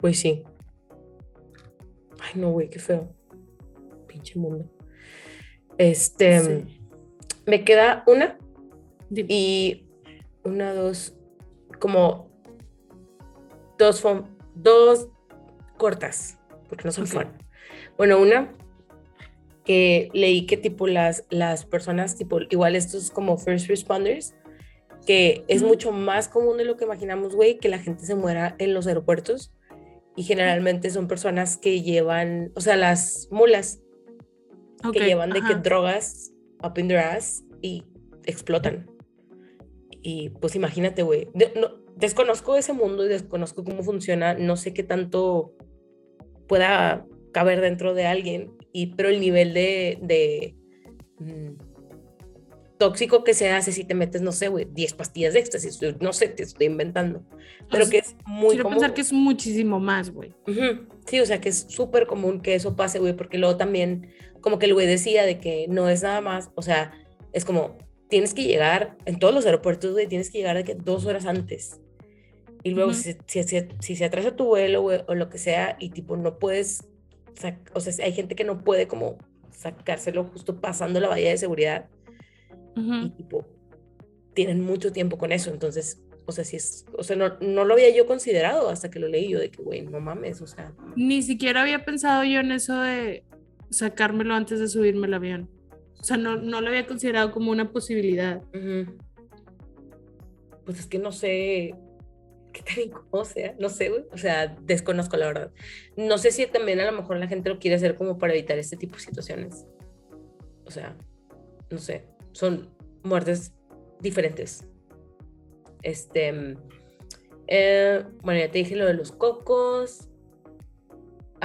Pues sí. Ay, no, güey, qué feo. Pinche mundo. Este, Sí. Me queda una Dime. y una, dos, como dos, dos cortas, porque no son Ok. fun. Bueno, una que leí que tipo las, las personas, tipo, igual estos como first responders, que es mucho más común de lo que imaginamos, güey, que la gente se muera en los aeropuertos y generalmente son personas que llevan, o sea, las mulas Ok, que llevan de que drogas up in their ass y explotan. Y pues imagínate, güey. de- no- desconozco ese mundo y desconozco cómo funciona. No sé qué tanto pueda caber dentro de alguien. Y, pero el nivel de, de, mm, tóxico que se hace si te metes, no sé, güey, 10 pastillas de éxtasis. No sé, te estoy inventando. Pero sea, que es muy Quiero común. pensar que es muchísimo más, güey. Ujú, Sí, o sea que es súper común que eso pase, güey, porque luego también, como que el güey decía de que no es nada más, o sea, es como, tienes que llegar, en todos los aeropuertos, güey, tienes que llegar de que dos horas antes. Y luego, Ujú. si, se- si, se- si se atrasa tu vuelo, güey, o lo que sea, y tipo, no puedes, o sea, hay gente que no puede como sacárselo justo pasando la valla de seguridad, y Ujú. tipo, tienen mucho tiempo con eso, entonces, o sea, si es, o sea, no, no lo había yo considerado hasta que lo leí yo, de que, güey, no mames, o sea. Ni siquiera había pensado yo en eso de sacármelo antes de subirme al avión. O sea, no, no lo había considerado como una posibilidad. Pues es que no sé qué tan incómodo sea, no sé, güey. O sea, desconozco la verdad. No sé si también a lo mejor la gente lo quiere hacer como para evitar este tipo de situaciones. O sea, no sé. Son muertes diferentes. Este. mm, eh, bueno, ya te dije lo de los cocos.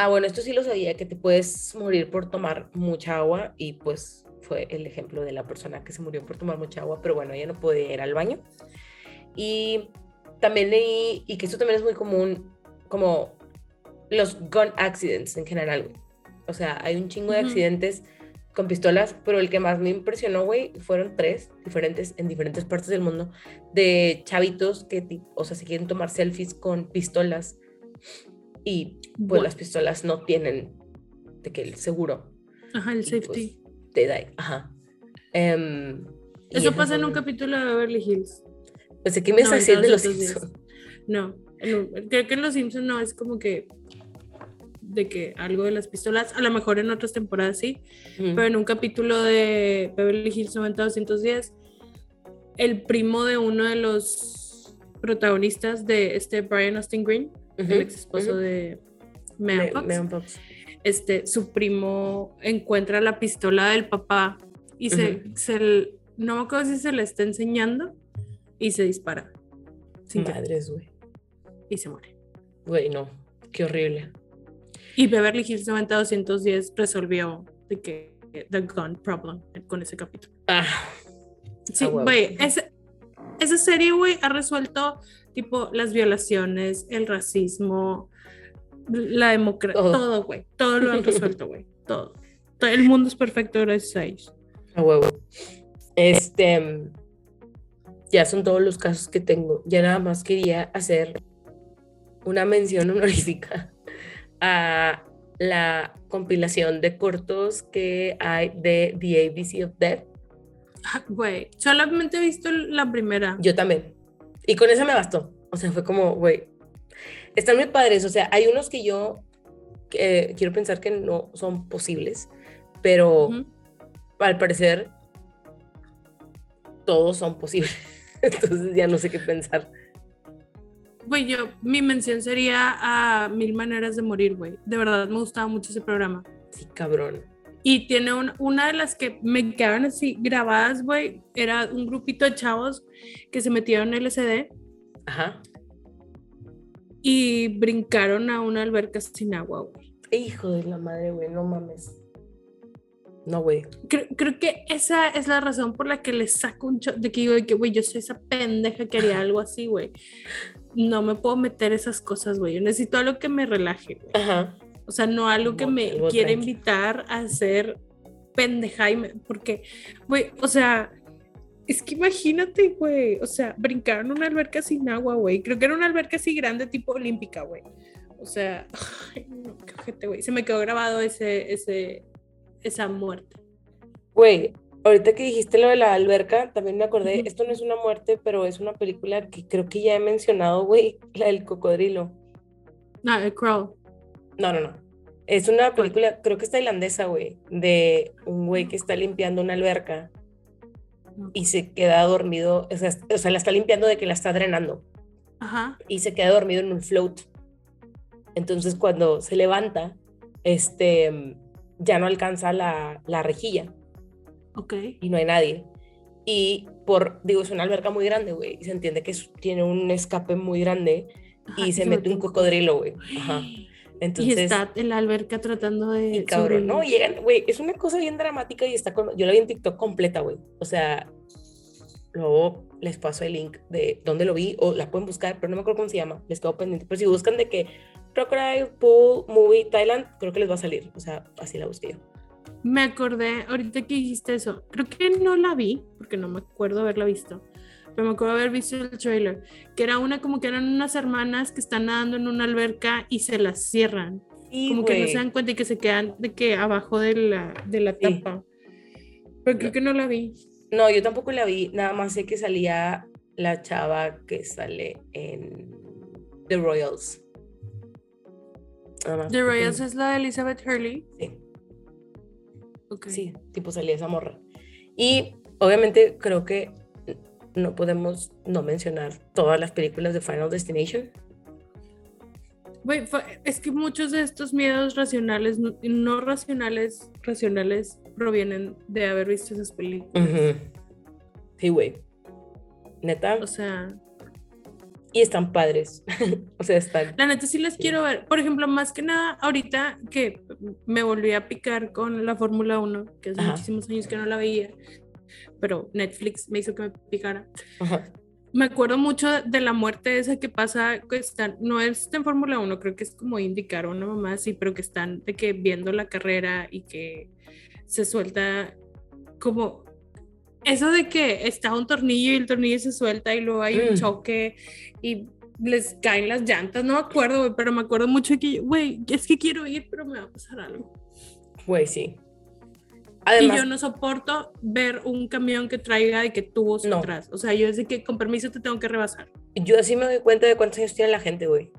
Ah, bueno, esto sí lo sabía, que te puedes morir por tomar mucha agua y pues fue el ejemplo de la persona que se murió por tomar mucha agua, pero bueno, ella no podía ir al baño. Y también leí, y que esto también es muy común, como los gun accidents en general, güey. O sea, hay un chingo de accidentes con pistolas, pero el que más me impresionó, güey, fueron tres diferentes en diferentes partes del mundo de chavitos que, o sea, se quieren tomar selfies con pistolas y pues Bueno. las pistolas no tienen de que el seguro Ajá, el pues, safety. te da, ajá. Em, Eso pasa en un capítulo de Beverly Hills. Pensé que me decir de los 90210. Simpsons. No, creo que en Los Simpsons no es como que de que algo de las pistolas, a lo mejor en otras temporadas sí, pero en un capítulo de Beverly Hills 90210, el primo de uno de los protagonistas de este Brian Austin Green, Ujú, el ex esposo ujú. de Megan Me- Fox, Megan Fox. este, su primo encuentra la pistola del papá y se, se l- no me acuerdo si se le está enseñando y se dispara. sin Madres, güey. y se muere. Güey, no. Qué horrible. Y Beverly Hills 90210 resolvió de que the gun problem con ese capítulo. Ah, Sí, Ah, güey, ese- esa serie, güey, ha resuelto tipo las violaciones, el racismo, la democracia, Todo. güey, todo lo han resuelto, güey, todo. Todo- El mundo es perfecto gracias a ellos. a huevo. Este. Ya son todos los casos que tengo. Ya nada más quería hacer una mención honorífica a la compilación de cortos que hay de The ABC of Death. Ah, Güey, solamente he visto la primera. Yo también. Y con esa me bastó. O sea, fue como, güey, están muy padres. O sea, hay unos que yo eh, quiero pensar que no son posibles, pero al parecer todos son posibles. Entonces ya no sé qué pensar. Güey, yo, mi mención sería a Mil Maneras de Morir, güey. De verdad, me gustaba mucho ese programa. Sí, cabrón. Y tiene un- una de las que me quedaban así grabadas, güey. Era un grupito de chavos que se metieron en LSD Ajá. y brincaron a una alberca sin agua, güey. Hijo de la madre, güey, no mames. No, güey. Creo, creo que esa es la razón por la que le saco un cho- de que digo que, güey, yo soy esa pendeja que haría algo así, güey. No me puedo meter esas cosas, güey. Yo necesito algo que me relaje, güey. Ajá. O sea, no algo que me quiera invitar a hacer pendeja y me- porque, güey, o sea, es que imagínate, güey, o sea, brincaron una alberca sin agua, güey. Creo que era una alberca así grande, tipo olímpica, güey. O sea, ay, no, qué ojete, güey. Se me quedó grabado ese, ese, esa muerte. Güey, ahorita que dijiste lo de la alberca, también me acordé, esto no es una muerte, pero es una película que creo que ya he mencionado, güey, la del cocodrilo. No, el crawl. No, no, no. Es una película, creo que es tailandesa, güey, de un güey que está limpiando una alberca y se queda dormido, o sea, o sea, la está limpiando de que la está drenando Ajá. y se queda dormido en un float. Entonces cuando se levanta, este, ya no alcanza la, la rejilla Ok. y no hay nadie. Y por, digo, es una alberca muy grande, güey, y se entiende que es- tiene un escape muy grande Ajá, y se mete un cocodrilo, güey. Ajá. Entonces, está en la alberca tratando de. y cabrón, ¿no? Llegan, güey, es una cosa bien dramática y está con, yo la vi en TikTok completa, güey. O sea, luego les paso el link de dónde lo vi o la pueden buscar, pero no me acuerdo cómo se llama, les quedo pendiente. Pero si buscan de que Crocodile Pool Movie Thailand, creo que les va a salir. O sea, así la busqué yo. Me acordé, ahorita que dijiste eso, creo que no la vi, porque no me acuerdo haberla visto, me acuerdo haber visto el trailer, que era una como que eran unas hermanas que están nadando en una alberca y se las cierran, Sí, como que no se dan cuenta y que se quedan de que abajo de la, de la Sí. tapa. Pero creo que no la vi. No, yo tampoco la vi, nada más sé que salía la chava que sale en The Royals. The Royals es la de Elizabeth Hurley. Sí, Ok. sí, tipo salía esa morra. Y obviamente creo que no podemos no mencionar todas las películas de Final Destination. Es que muchos de estos miedos racionales, no, no racionales, racionales, provienen de haber visto esas películas. Ujú. Sí, güey. Neta. O sea, Y están padres. o sea, están. la neta sí las Sí. quiero ver. Por ejemplo, más que nada, ahorita que me volví a picar con la Fórmula 1, que hace Ajá. muchísimos años que no la veía, pero Netflix me hizo que me picara. Ajá. Me acuerdo mucho de la muerte esa que pasa, que están, no es en Fórmula 1, creo que es como indicar una mamá así, pero que están de que viendo la carrera y que se suelta como eso de que está un tornillo y el tornillo se suelta y luego hay un Mm. choque y les caen las llantas, no me acuerdo, güey, pero me acuerdo mucho de que, güey, es que quiero ir, pero me va a pasar algo. Güey, sí. Y Además, yo no soporto ver un camión que traiga de que tubos No. atrás. O sea, yo es de que con permiso te tengo que rebasar. yo así me doy cuenta de cuántos años tiene la gente, güey.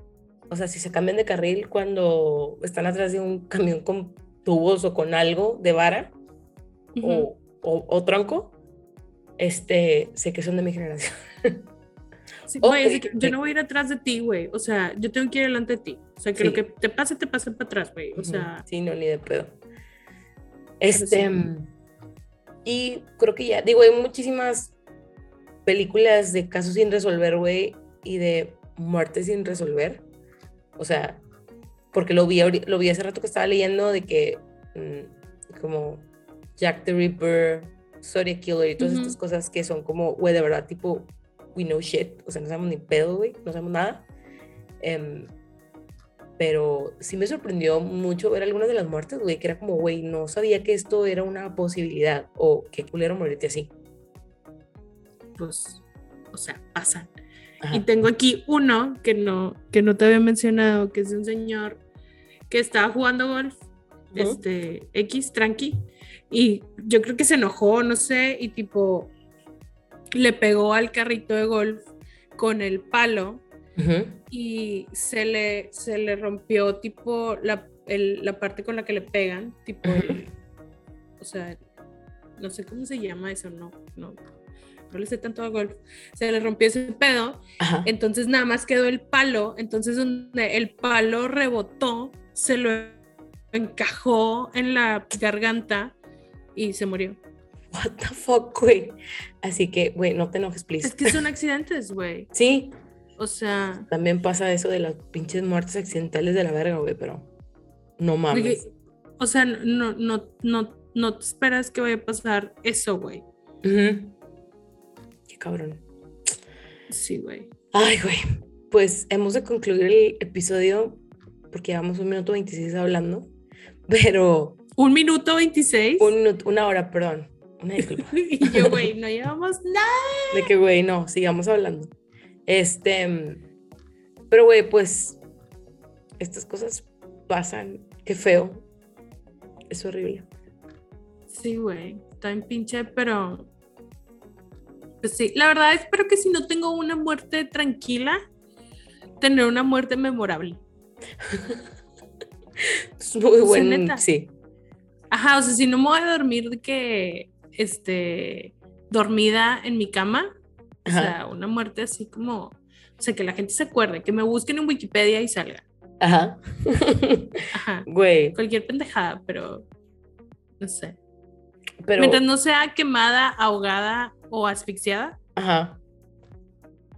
O sea, si se cambian de carril cuando están atrás de un camión con tubos o con algo de vara Ujú. o, o, o tronco, este, sé que son de mi generación. Sí, Ok, güey, es de que yo no voy a ir atrás de ti, güey. O sea, yo tengo que ir delante de ti. O sea, que Sí. lo que te pase, te pase para atrás, güey. O Ujú. sea, Sí, no, ni de pedo. Este, y creo que ya, digo, hay muchísimas películas de casos sin resolver, güey, y de muertes sin resolver. O sea, porque lo vi, lo vi hace rato que estaba leyendo de que, mm, como Jack the Ripper, Zodiac Killer y todas Ujú. estas cosas que son como, güey, de verdad, tipo, we know shit. O sea, no sabemos ni pedo, güey, no sabemos nada. Em, pero sí me sorprendió mucho ver algunas de las muertes, güey, que era como, güey, no sabía que esto era una posibilidad o qué culero morirte así. pues, o sea, pasan. Ajá. Y tengo aquí uno que no, que no te había mencionado, que es de un señor que estaba jugando golf, este, X, tranqui, y yo creo que se enojó, no sé, y tipo, le pegó al carrito de golf con el palo Ujú. y se le, se le rompió tipo la, el- la parte con la que le pegan, tipo el, o sea, no sé cómo se llama eso, no, no, no le sé tanto a golf, se le rompió ese pedo, Ajá. entonces nada más quedó el palo, entonces donde el palo rebotó, se lo encajó en la garganta y se murió. What the fuck, güey. Así que, güey, no te enojes, please. Es que son accidentes, güey. Sí, O sea, también pasa eso de las pinches muertes accidentales de la verga, güey, pero no mames. O sea, no, no, no, no te esperas que vaya a pasar eso, güey. Qué cabrón. Sí, güey. Ay, güey. Pues hemos de concluir el episodio porque llevamos un minuto 26 hablando, pero Un minuto 26. un minuto, una hora, perdón. Una disculpa. Y yo, güey, no llevamos nada. De que, güey, no, sigamos hablando. Este, pero, güey, pues, estas cosas pasan. Qué feo. Es horrible. Sí, güey. Está en pinche, pero. Pues sí, la verdad espero que si no tengo una muerte tranquila, tener una muerte memorable. Es muy neta. Sí. Ajá, o sea, si no me voy a dormir de que, este, dormida en mi cama, o Ajá. sea, una muerte así como, o sea, que la gente se acuerde, que me busquen en Wikipedia y salga. Ajá. Ajá. Güey. Cualquier pendejada, pero no sé. Pero. Mientras no sea quemada, ahogada o asfixiada, Ajá.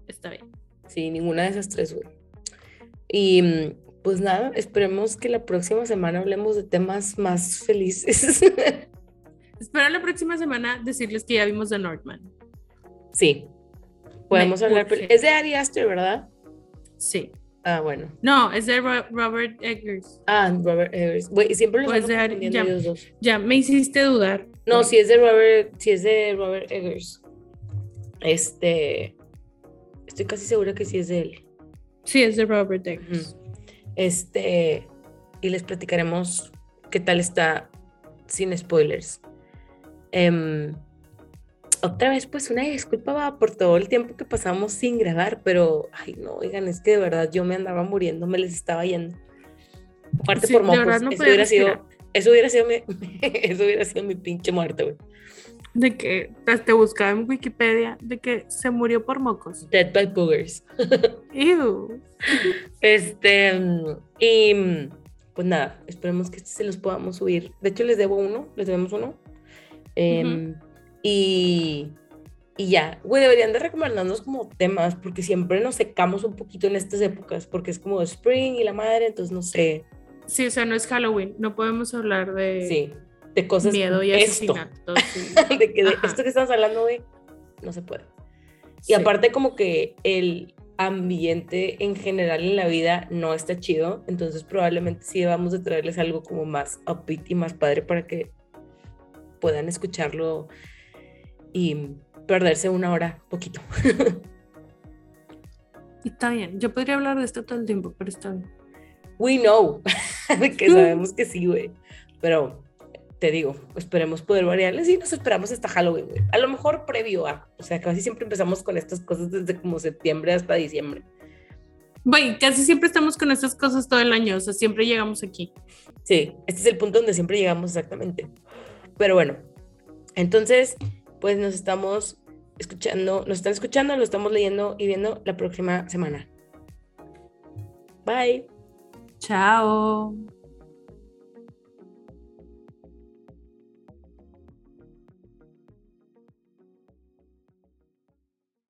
está bien. Sí, ninguna de esas tres, güey. Y mm, pues nada, esperemos que la próxima semana hablemos de temas más felices. Espero la próxima semana decirles que ya vimos The Northman. sí. Podemos Me hablar. urge. Es de Ari Aster, ¿verdad? Sí. Ah, bueno. No, es de Ro- Robert Eggers. Ah, Robert Eggers. Güey, siempre los Pues ya. ellos dos. Ya, me hiciste dudar. No, si es de Robert, si es de Robert Eggers. Este. Estoy casi segura que sí es de él. Sí, es de Robert Eggers. Este. Y les platicaremos qué tal está sin spoilers. Em, otra vez, pues una disculpa va, por todo el tiempo que pasamos sin grabar, pero, ay, no, oigan, es que de verdad yo me andaba muriendo, me les estaba yendo. Aparte Sí, por mocos, no eso hubiera sido, eso hubiera sido mi, eso hubiera sido mi pinche muerte, güey. De que te buscaba en Wikipedia de que se murió por mocos. Dead by Boogers. Ew. Este, y pues nada, esperemos que este se los podamos subir. De hecho, les debo uno, les debemos uno. Em, y, y ya, güey, deberían de recomendarnos como temas, porque siempre nos secamos un poquito en estas épocas, porque es como spring y la madre, entonces no sé, Sí, o sea, no es Halloween. No podemos hablar de sí, de cosas. miedo y esto, asesinatos. sí. de que de esto que estamos hablando, güey, no se puede. Y Sí. aparte como que el ambiente en general en la vida no está chido, entonces probablemente sí vamos a traerles algo como más upbeat y más padre para que puedan escucharlo y perderse una hora poquito. Está bien. Yo podría hablar de esto todo el tiempo, pero está bien. We know, que sabemos que sí, güey, pero te digo, esperemos poder variarles y nos esperamos hasta Halloween, güey. A lo mejor previo a, o sea, casi siempre empezamos con estas cosas desde como septiembre hasta diciembre. Güey, casi siempre estamos con estas cosas todo el año. O sea, siempre llegamos aquí. Sí, este es el punto donde siempre llegamos exactamente. Pero bueno, entonces, pues nos estamos escuchando, nos están escuchando, lo estamos leyendo y viendo la próxima semana. Bye. Chao.